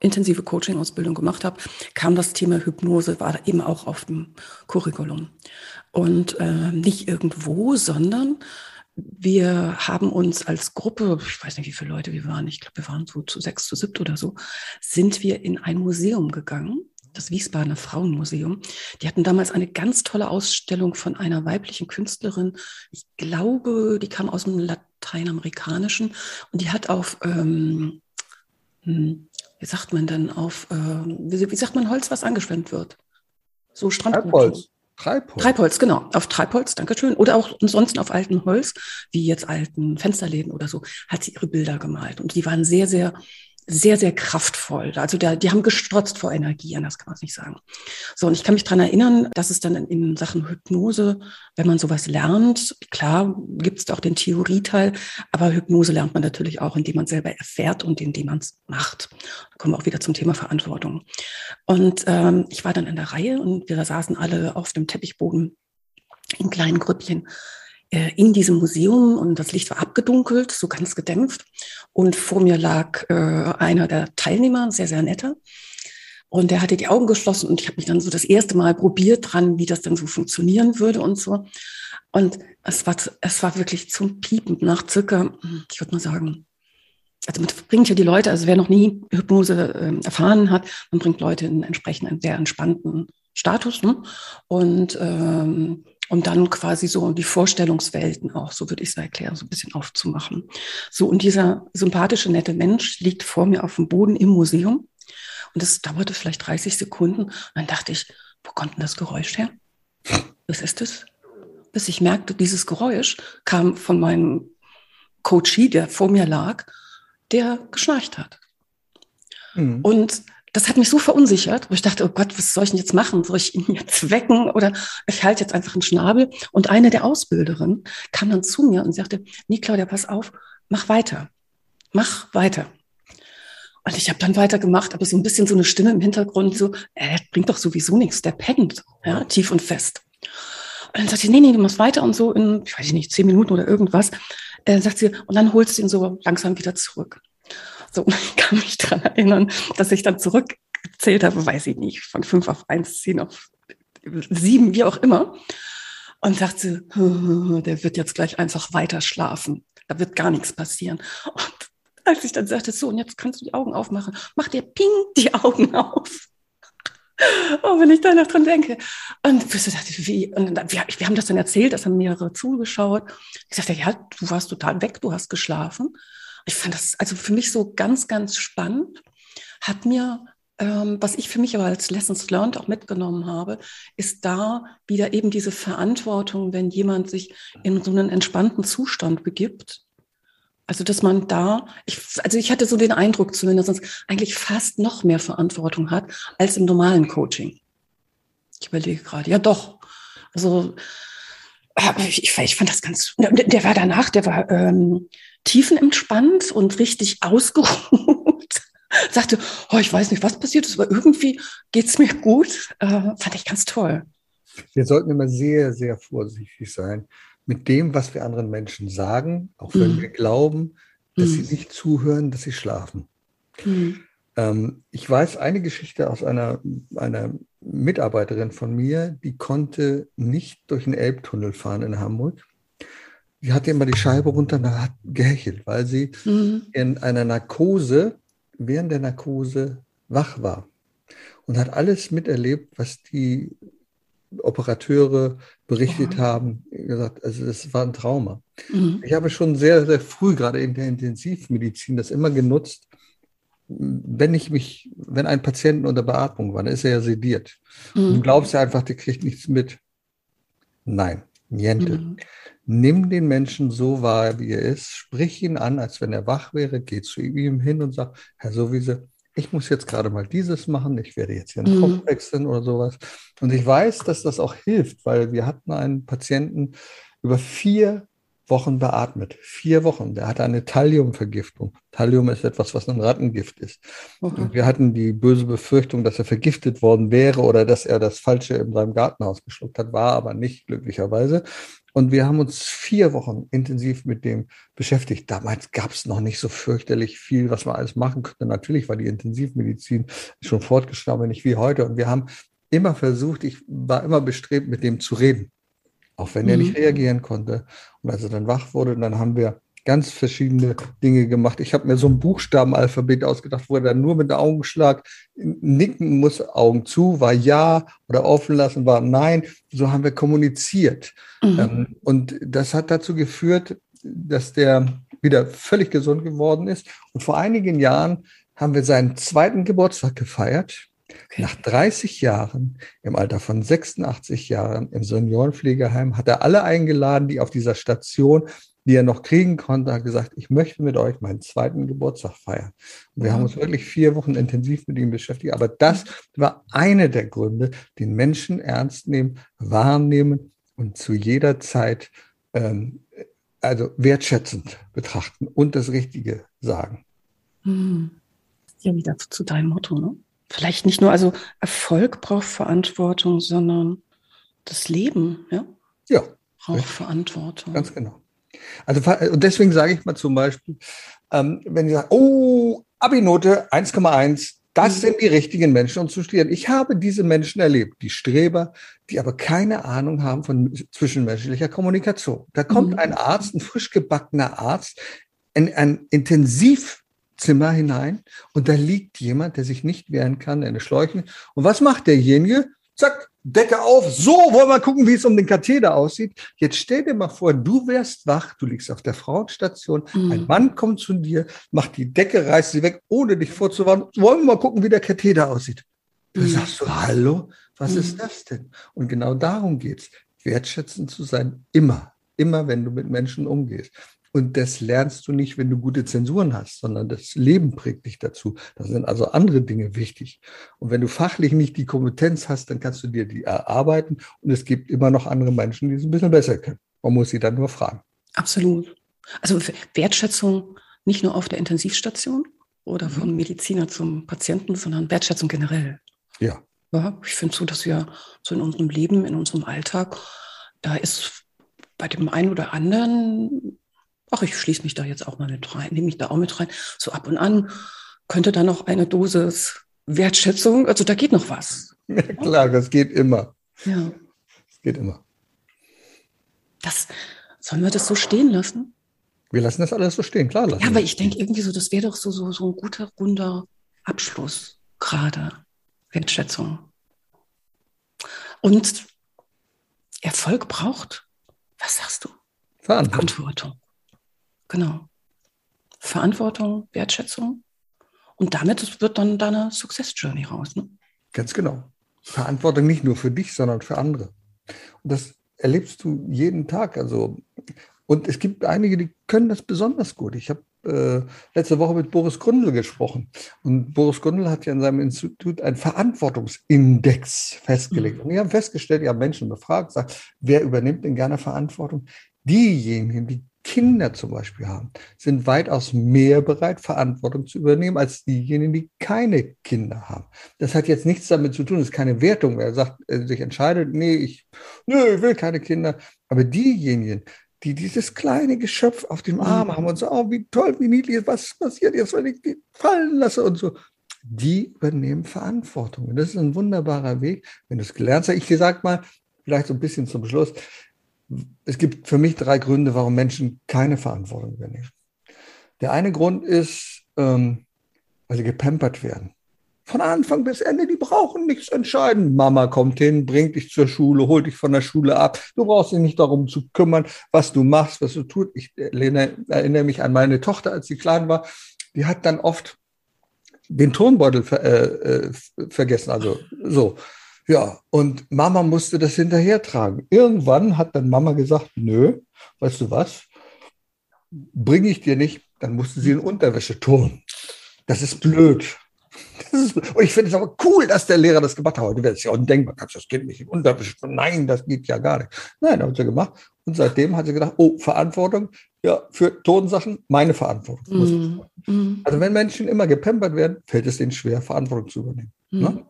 intensive Coaching-Ausbildung gemacht habe, kam das Thema Hypnose, war eben auch auf dem Curriculum. Und äh, nicht irgendwo, sondern wir haben uns als Gruppe, ich weiß nicht, wie viele Leute wir waren, ich glaube, wir waren so zu sechs, zu siebt oder so, sind wir in ein Museum gegangen, das Wiesbadener Frauenmuseum. Die hatten damals eine ganz tolle Ausstellung von einer weiblichen Künstlerin. Ich glaube, die kam aus dem Lateinamerikanischen und die hat auf, ähm, hm, wie sagt man denn, auf, äh, wie, wie, sagt man Holz, was angeschwemmt wird? So Strandholz. Treibholz. Treibholz, genau. Auf Treibholz, Dankeschön. Oder auch ansonsten auf altem Holz, wie jetzt alten Fensterläden oder so, hat sie ihre Bilder gemalt. Und die waren sehr, sehr sehr, sehr kraftvoll. Also da, die haben gestrotzt vor Energie, anders kann man es nicht sagen. So, und ich kann mich dran erinnern, dass es dann in, Sachen Hypnose, wenn man sowas lernt, klar gibt es auch den Theorieteil, aber Hypnose lernt man natürlich auch, indem man selber erfährt und indem man es macht. Da kommen wir auch wieder zum Thema Verantwortung. Und ähm, ich war dann in der Reihe und wir saßen alle auf dem Teppichboden in kleinen Grüppchen äh, in diesem Museum und das Licht war abgedunkelt, so ganz gedämpft. Und vor mir lag äh, einer der Teilnehmer, sehr, sehr netter. Und der hatte die Augen geschlossen und ich habe mich dann so das erste Mal probiert dran, wie das dann so funktionieren würde und so. Und es war, es war wirklich zum Piepen nach circa, ich würde mal sagen, also man bringt ja die Leute, also wer noch nie Hypnose äh, erfahren hat, man bringt Leute in entsprechend einen sehr entspannten Status. Ne? Und ähm, um dann quasi so die Vorstellungswelten auch, so würde ich es erklären, so ein bisschen aufzumachen. So, und dieser sympathische, nette Mensch liegt vor mir auf dem Boden im Museum. Und es dauerte vielleicht 30 Sekunden. Und dann dachte ich, wo kommt denn das Geräusch her? Was ist das? Bis ich merkte, dieses Geräusch kam von meinem Coachie, der vor mir lag, der geschnarcht hat. Mhm. Und das hat mich so verunsichert, wo ich dachte, oh Gott, was soll ich denn jetzt machen? Soll ich ihn jetzt wecken oder ich halte jetzt einfach einen Schnabel? Und eine der Ausbilderinnen kam dann zu mir und sagte, nee, Claudia, pass auf, mach weiter. Mach weiter. Und ich habe dann weitergemacht, aber so ein bisschen so eine Stimme im Hintergrund, so, äh, bringt doch sowieso nichts, der pennt, ja, tief und fest. Und dann sagt sie, nee, nee, du machst weiter und so in, ich weiß nicht, zehn Minuten oder irgendwas. Äh, sagt sie, und dann holst du ihn so langsam wieder zurück. So, ich kann mich daran erinnern, dass ich dann zurückgezählt habe, weiß ich nicht, von fünf auf eins, zehn auf sieben, wie auch immer. Und sagte, der wird jetzt gleich einfach weiter schlafen. Da wird gar nichts passieren. Und als ich dann sagte, so, und jetzt kannst du die Augen aufmachen, mach dir ping die Augen auf. Oh, wenn ich da noch dran denke. Und ich dachte, wie? Und dann, wir, wir haben das dann erzählt, es haben mehrere zugeschaut. Ich sagte, ja, du warst total weg, du hast geschlafen ich fand das also für mich so ganz, ganz spannend. Hat mir, ähm, was ich für mich aber als Lessons Learned auch mitgenommen habe, ist da wieder eben diese Verantwortung, wenn jemand sich in so einen entspannten Zustand begibt. Also, dass man da, ich, also ich hatte so den Eindruck zumindest, eigentlich fast noch mehr Verantwortung hat als im normalen Coaching. Ich überlege gerade, ja doch. Also, ich, ich, fand das ganz, der war danach, der war ähm, tiefenentspannt und richtig ausgeruht. Sagte, oh, ich weiß nicht, was passiert ist, aber irgendwie geht es mir gut. Äh, fand ich ganz toll. Wir sollten immer sehr, sehr vorsichtig sein mit dem, was wir anderen Menschen sagen, auch wenn mhm. wir glauben, dass mhm. sie nicht zuhören, dass sie schlafen. Mhm. Ähm, ich weiß eine Geschichte aus einer, einer Mitarbeiterin von mir, die konnte nicht durch den Elbtunnel fahren in Hamburg die hatte immer die Scheibe runter und hat gehechelt, weil sie mhm. in einer Narkose, während der Narkose wach war und hat alles miterlebt, was die Operateure berichtet oh. haben. Gesagt, also das war ein Trauma. Mhm. Ich habe schon sehr, sehr früh, gerade in der Intensivmedizin, das immer genutzt, wenn ich mich, wenn ein Patient unter Beatmung war, dann ist er ja sediert. Mhm. Du glaubst ja einfach, der kriegt nichts mit. Nein, niente. Mhm. Nimm den Menschen so wahr, wie er ist, sprich ihn an, als wenn er wach wäre, geh zu ihm hin und sag, Herr Sowieso, ich muss jetzt gerade mal dieses machen, ich werde jetzt hier einen mhm. Kopf wechseln oder sowas. Und ich weiß, dass das auch hilft, weil wir hatten einen Patienten über vier Wochen beatmet. Vier Wochen. Der hatte eine Thalliumvergiftung. Thallium ist etwas, was ein Rattengift ist. Okay. Und wir hatten die böse Befürchtung, dass er vergiftet worden wäre oder dass er das Falsche in seinem Gartenhaus geschluckt hat, war aber nicht glücklicherweise. Und wir haben uns vier Wochen intensiv mit dem beschäftigt. Damals gab es noch nicht so fürchterlich viel, was man alles machen könnte. Natürlich war die Intensivmedizin schon fortgeschritten, nicht wie heute. Und wir haben immer versucht, ich war immer bestrebt, mit dem zu reden auch wenn er nicht mhm. reagieren konnte. Und als er dann wach wurde, dann haben wir ganz verschiedene Dinge gemacht. Ich habe mir so ein Buchstabenalphabet ausgedacht, wo er dann nur mit Augenschlag nicken muss, Augen zu, war ja oder offen lassen, war nein. So haben wir kommuniziert. Mhm. Ähm, und das hat dazu geführt, dass der wieder völlig gesund geworden ist. Und vor einigen Jahren haben wir seinen zweiten Geburtstag gefeiert. Okay. Nach 30 Jahren, im Alter von 86 Jahren im Seniorenpflegeheim, hat er alle eingeladen, die auf dieser Station, die er noch kriegen konnte, hat gesagt, ich möchte mit euch meinen zweiten Geburtstag feiern. Und wir okay. haben uns wirklich vier Wochen intensiv mit ihm beschäftigt. Aber das war einer der Gründe, den Menschen ernst nehmen, wahrnehmen und zu jeder Zeit ähm, also wertschätzend betrachten und das Richtige sagen. Hm. Ja, wieder zu deinem Motto, ne? vielleicht nicht nur, also Erfolg braucht Verantwortung, sondern das Leben, ja? Ja. Braucht. Verantwortung. Ganz genau. Also und deswegen sage ich mal zum Beispiel, ähm, wenn Sie sagen, oh, Abi-Note 1,1, das mhm. sind die richtigen Menschen, um zu studieren. Ich habe diese Menschen erlebt, die Streber, die aber keine Ahnung haben von zwischenmenschlicher Kommunikation. Da kommt mhm. ein Arzt, ein frisch gebackener Arzt, ein, ein Intensiv Zimmer hinein und da liegt jemand, der sich nicht wehren kann, eine Schläuche. Und was macht derjenige? Zack, Decke auf. So, wollen wir gucken, wie es um den Katheter aussieht. Jetzt stell dir mal vor, du wärst wach, du liegst auf der Frauenstation, mhm. ein Mann kommt zu dir, macht die Decke, reißt sie weg, ohne dich vorzuwarnen. Wollen wir mal gucken, wie der Katheter aussieht. Du mhm. sagst so, hallo, was mhm. ist das denn? Und genau darum geht's, wertschätzend zu sein, immer, immer, wenn du mit Menschen umgehst. Und das lernst du nicht, wenn du gute Zensuren hast, sondern das Leben prägt dich dazu. Da sind also andere Dinge wichtig. Und wenn du fachlich nicht die Kompetenz hast, dann kannst du dir die erarbeiten. Und es gibt immer noch andere Menschen, die es ein bisschen besser können. Man muss sie dann nur fragen. Absolut. Also Wertschätzung nicht nur auf der Intensivstation oder vom mhm. Mediziner zum Patienten, sondern Wertschätzung generell. Ja. ja ich finde so, dass wir so in unserem Leben, in unserem Alltag, da ist bei dem einen oder anderen ach, ich schließe mich da jetzt auch mal mit rein, nehme mich da auch mit rein. So ab und an könnte da noch eine Dosis Wertschätzung, also da geht noch was. Ja, klar, das geht immer. Ja. Das geht immer. Das, sollen wir das so stehen lassen? Wir lassen das alles so stehen, klar. Ja, aber ich denke irgendwie so, das wäre doch so, so, so ein guter, runder Abschluss gerade. Wertschätzung. Und Erfolg braucht, was sagst du? Verantwortung. Verantwortung. Genau. Verantwortung, Wertschätzung. Und damit wird dann deine Success Journey raus. Ne? Ganz genau. Verantwortung nicht nur für dich, sondern für andere. Und das erlebst du jeden Tag. Also, und es gibt einige, die können das besonders gut. Ich habe äh, letzte Woche mit Boris Gründel gesprochen. Und Boris Gründel hat ja in seinem Institut einen Verantwortungsindex festgelegt. Und die haben festgestellt, die haben Menschen befragt, sagt, wer übernimmt denn gerne Verantwortung? Diejenigen, die Kinder zum Beispiel haben, sind weitaus mehr bereit, Verantwortung zu übernehmen, als diejenigen, die keine Kinder haben. Das hat jetzt nichts damit zu tun, das ist keine Wertung. Wer sagt, er sich entscheidet, nee, ich, nö, ich will keine Kinder. Aber diejenigen, die dieses kleine Geschöpf auf dem Arm haben und so, oh, wie toll, wie niedlich, was passiert jetzt, wenn ich die fallen lasse und so, die übernehmen Verantwortung. Und das ist ein wunderbarer Weg, wenn du es gelernt hast. Ich sag mal, vielleicht so ein bisschen zum Schluss, es gibt für mich drei Gründe, warum Menschen keine Verantwortung übernehmen. Der eine Grund ist, ähm, weil sie gepampert werden. Von Anfang bis Ende, die brauchen nichts entscheiden. Mama kommt hin, bringt dich zur Schule, holt dich von der Schule ab. Du brauchst dich nicht darum zu kümmern, was du machst, was du tust. Ich erinnere, mich an meine Tochter, als sie klein war. Die hat dann oft den Tonbeutel ver äh, äh, vergessen. Also so. Ja, und Mama musste das hinterher tragen. Irgendwann hat dann Mama gesagt, nö, weißt du was, bringe ich dir nicht, dann musste sie in Unterwäsche turnen. Das ist blöd. Das ist, und ich finde es aber cool, dass der Lehrer das gemacht hat. Heute wäre es ja undenkbar. Kannst das Kind nicht in Unterwäsche Nein, das geht ja gar nicht. Nein, hat sie gemacht. Und seitdem hat sie gedacht, oh, Verantwortung, ja, für Tonsachen, meine Verantwortung. Mm. Also wenn Menschen immer gepempert werden, fällt es denen schwer, Verantwortung zu übernehmen. Mm. Ne?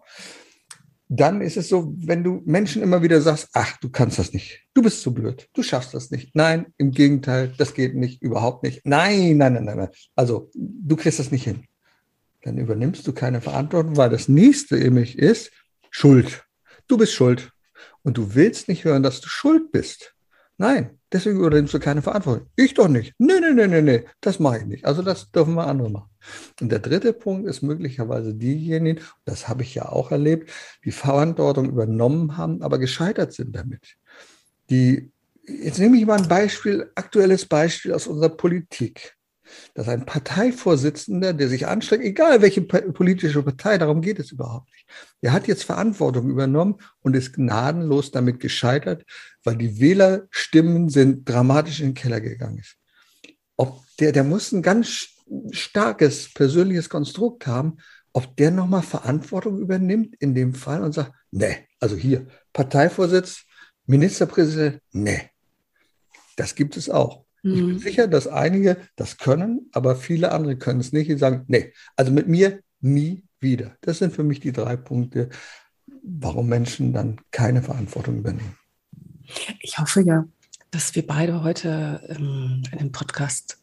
Dann ist es so, wenn du Menschen immer wieder sagst, ach, du kannst das nicht, du bist zu blöd, du schaffst das nicht. Nein, im Gegenteil, das geht nicht, überhaupt nicht. Nein, nein, nein, nein, nein. Also, du kriegst das nicht hin dann übernimmst du keine Verantwortung, weil das nächste nämlich ist Schuld. Du bist schuld. Und du willst nicht hören, dass du schuld bist. Nein, deswegen übernimmst du keine Verantwortung. Ich doch nicht. Nee, nee, nee, nee, nee, das mache ich nicht. Also das dürfen wir andere machen. Und der dritte Punkt ist möglicherweise diejenigen, das habe ich ja auch erlebt, die Verantwortung übernommen haben, aber gescheitert sind damit. Die, jetzt nehme ich mal ein Beispiel, aktuelles Beispiel aus unserer Politik dass ein Parteivorsitzender, der sich anstrengt, egal welche politische Partei, darum geht es überhaupt nicht. Der hat jetzt Verantwortung übernommen und ist gnadenlos damit gescheitert, weil die Wählerstimmen sind dramatisch in den Keller gegangen ist. Ob der, der muss ein ganz starkes persönliches Konstrukt haben, ob der nochmal Verantwortung übernimmt in dem Fall und sagt, nee, also hier, Parteivorsitz, Ministerpräsident, nee. Das gibt es auch. Ich bin mhm. sicher, dass einige das können, aber viele andere können es nicht. Die sagen, nee, also mit mir nie wieder. Das sind für mich die drei Punkte, warum Menschen dann keine Verantwortung übernehmen. Ich hoffe ja, dass wir beide heute ähm, in dem Podcast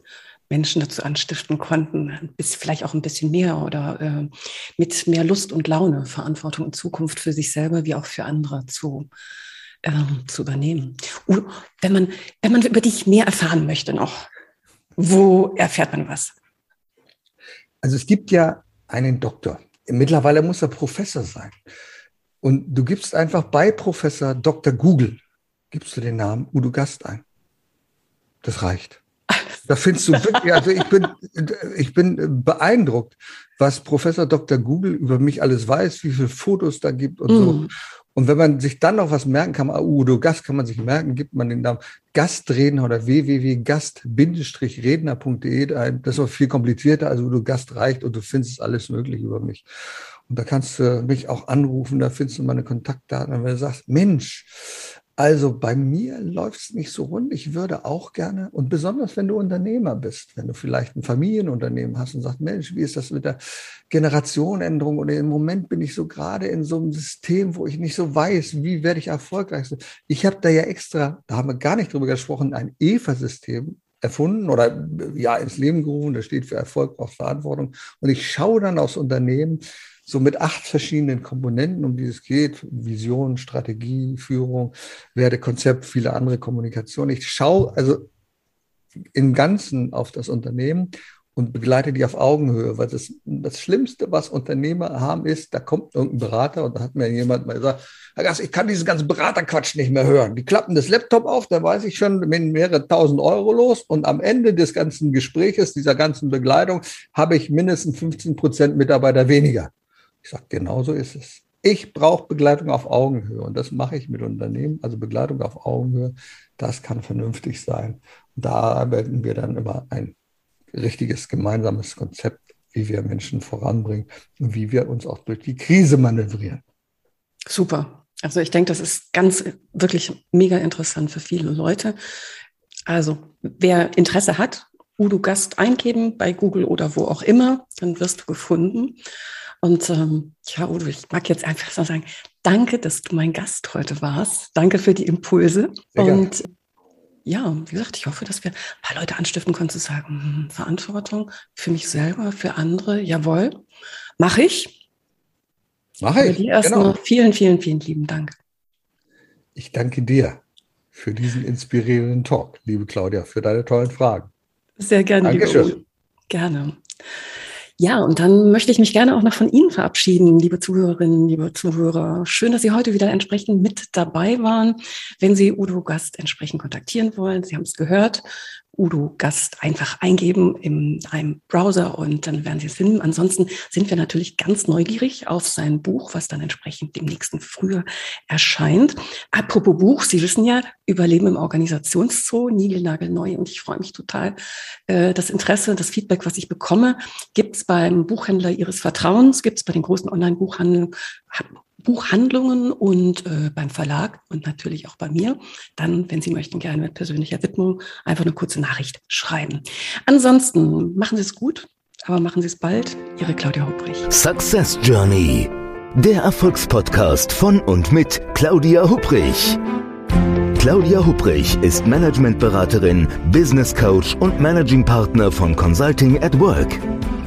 Menschen dazu anstiften konnten, bis vielleicht auch ein bisschen mehr oder äh, mit mehr Lust und Laune Verantwortung in Zukunft für sich selber wie auch für andere zu ähm, zu übernehmen. Und wenn man, wenn man über dich mehr erfahren möchte noch, wo erfährt man was? Also es gibt ja einen Doktor. Mittlerweile muss er Professor sein. Und du gibst einfach bei Professor Dr. Google, gibst du den Namen Udo Gast ein. Das reicht. Da findest du wirklich, also ich bin, ich bin beeindruckt, was Professor Dr. Google über mich alles weiß, wie viele Fotos da gibt und mm. so. Und wenn man sich dann noch was merken kann, Udo Gast kann man sich merken, gibt man den Namen Gastredner oder www.gast-redner.de ein. Das ist auch viel komplizierter, also Udo Gast reicht und du findest alles möglich über mich. Und da kannst du mich auch anrufen, da findest du meine Kontaktdaten. Und wenn du sagst, Mensch, also bei mir läuft es nicht so rund. Ich würde auch gerne, und besonders wenn du Unternehmer bist, wenn du vielleicht ein Familienunternehmen hast und sagst, Mensch, wie ist das mit der Generationenänderung? Und im Moment bin ich so gerade in so einem System, wo ich nicht so weiß, wie werde ich erfolgreich sein. Ich habe da ja extra, da haben wir gar nicht drüber gesprochen, ein EVA-System erfunden oder ja ins Leben gerufen. Das steht für Erfolg, braucht Verantwortung. Und ich schaue dann aufs Unternehmen, so mit acht verschiedenen Komponenten, um die es geht. Vision, Strategie, Führung, Wertekonzept, viele andere Kommunikation. Ich schaue also im Ganzen auf das Unternehmen und begleite die auf Augenhöhe, weil das, das Schlimmste, was Unternehmer haben, ist, da kommt irgendein Berater und da hat mir jemand mal gesagt, Herr Gass, ich kann diesen ganzen Beraterquatsch nicht mehr hören. Die klappen das Laptop auf, da weiß ich schon, mit mehrere tausend Euro los und am Ende des ganzen Gespräches, dieser ganzen Begleitung, habe ich mindestens 15 Prozent Mitarbeiter weniger. Ich sage, genau so ist es. Ich brauche Begleitung auf Augenhöhe und das mache ich mit Unternehmen. Also Begleitung auf Augenhöhe, das kann vernünftig sein. Und da arbeiten wir dann über ein richtiges gemeinsames Konzept, wie wir Menschen voranbringen und wie wir uns auch durch die Krise manövrieren. Super. Also ich denke, das ist ganz wirklich mega interessant für viele Leute. Also wer Interesse hat, Udo Gast eingeben bei Google oder wo auch immer, dann wirst du gefunden. Und ähm, ja, Udo, ich mag jetzt einfach so sagen, danke, dass du mein Gast heute warst. Danke für die Impulse. Sehr und gerne. ja, wie gesagt, ich hoffe, dass wir ein paar Leute anstiften können zu sagen, hm, Verantwortung für mich selber, für andere, jawohl, mache ich. Mache ich. dir erstmal genau. vielen, vielen, vielen lieben Dank. Ich danke dir für diesen inspirierenden Talk, liebe Claudia, für deine tollen Fragen. Sehr gerne. Dankeschön. Gerne. Ja, und dann möchte ich mich gerne auch noch von Ihnen verabschieden, liebe Zuhörerinnen, liebe Zuhörer. Schön, dass Sie heute wieder entsprechend mit dabei waren. Wenn Sie Udo Gast entsprechend kontaktieren wollen, Sie haben es gehört, Udo Gast einfach eingeben in einem Browser und dann werden Sie es finden. Ansonsten sind wir natürlich ganz neugierig auf sein Buch, was dann entsprechend dem nächsten Frühjahr erscheint. Apropos Buch, Sie wissen ja, Überleben im Organisationszoo, niegelnagelneu und ich freue mich total. Äh, das Interesse, das Feedback, was ich bekomme, gibt es beim Buchhändler Ihres Vertrauens, gibt es bei den großen Online-Buchhandeln Buchhandlungen und äh, beim Verlag und natürlich auch bei mir. Dann, wenn Sie möchten, gerne mit persönlicher Widmung einfach eine kurze Nachricht schreiben. Ansonsten machen Sie es gut, aber machen Sie es bald. Ihre Claudia Hubrich. Success Journey. Der Erfolgspodcast von und mit Claudia Hubrich. Claudia Hubrich ist Managementberaterin, Business Coach und Managing Partner von Consulting at Work.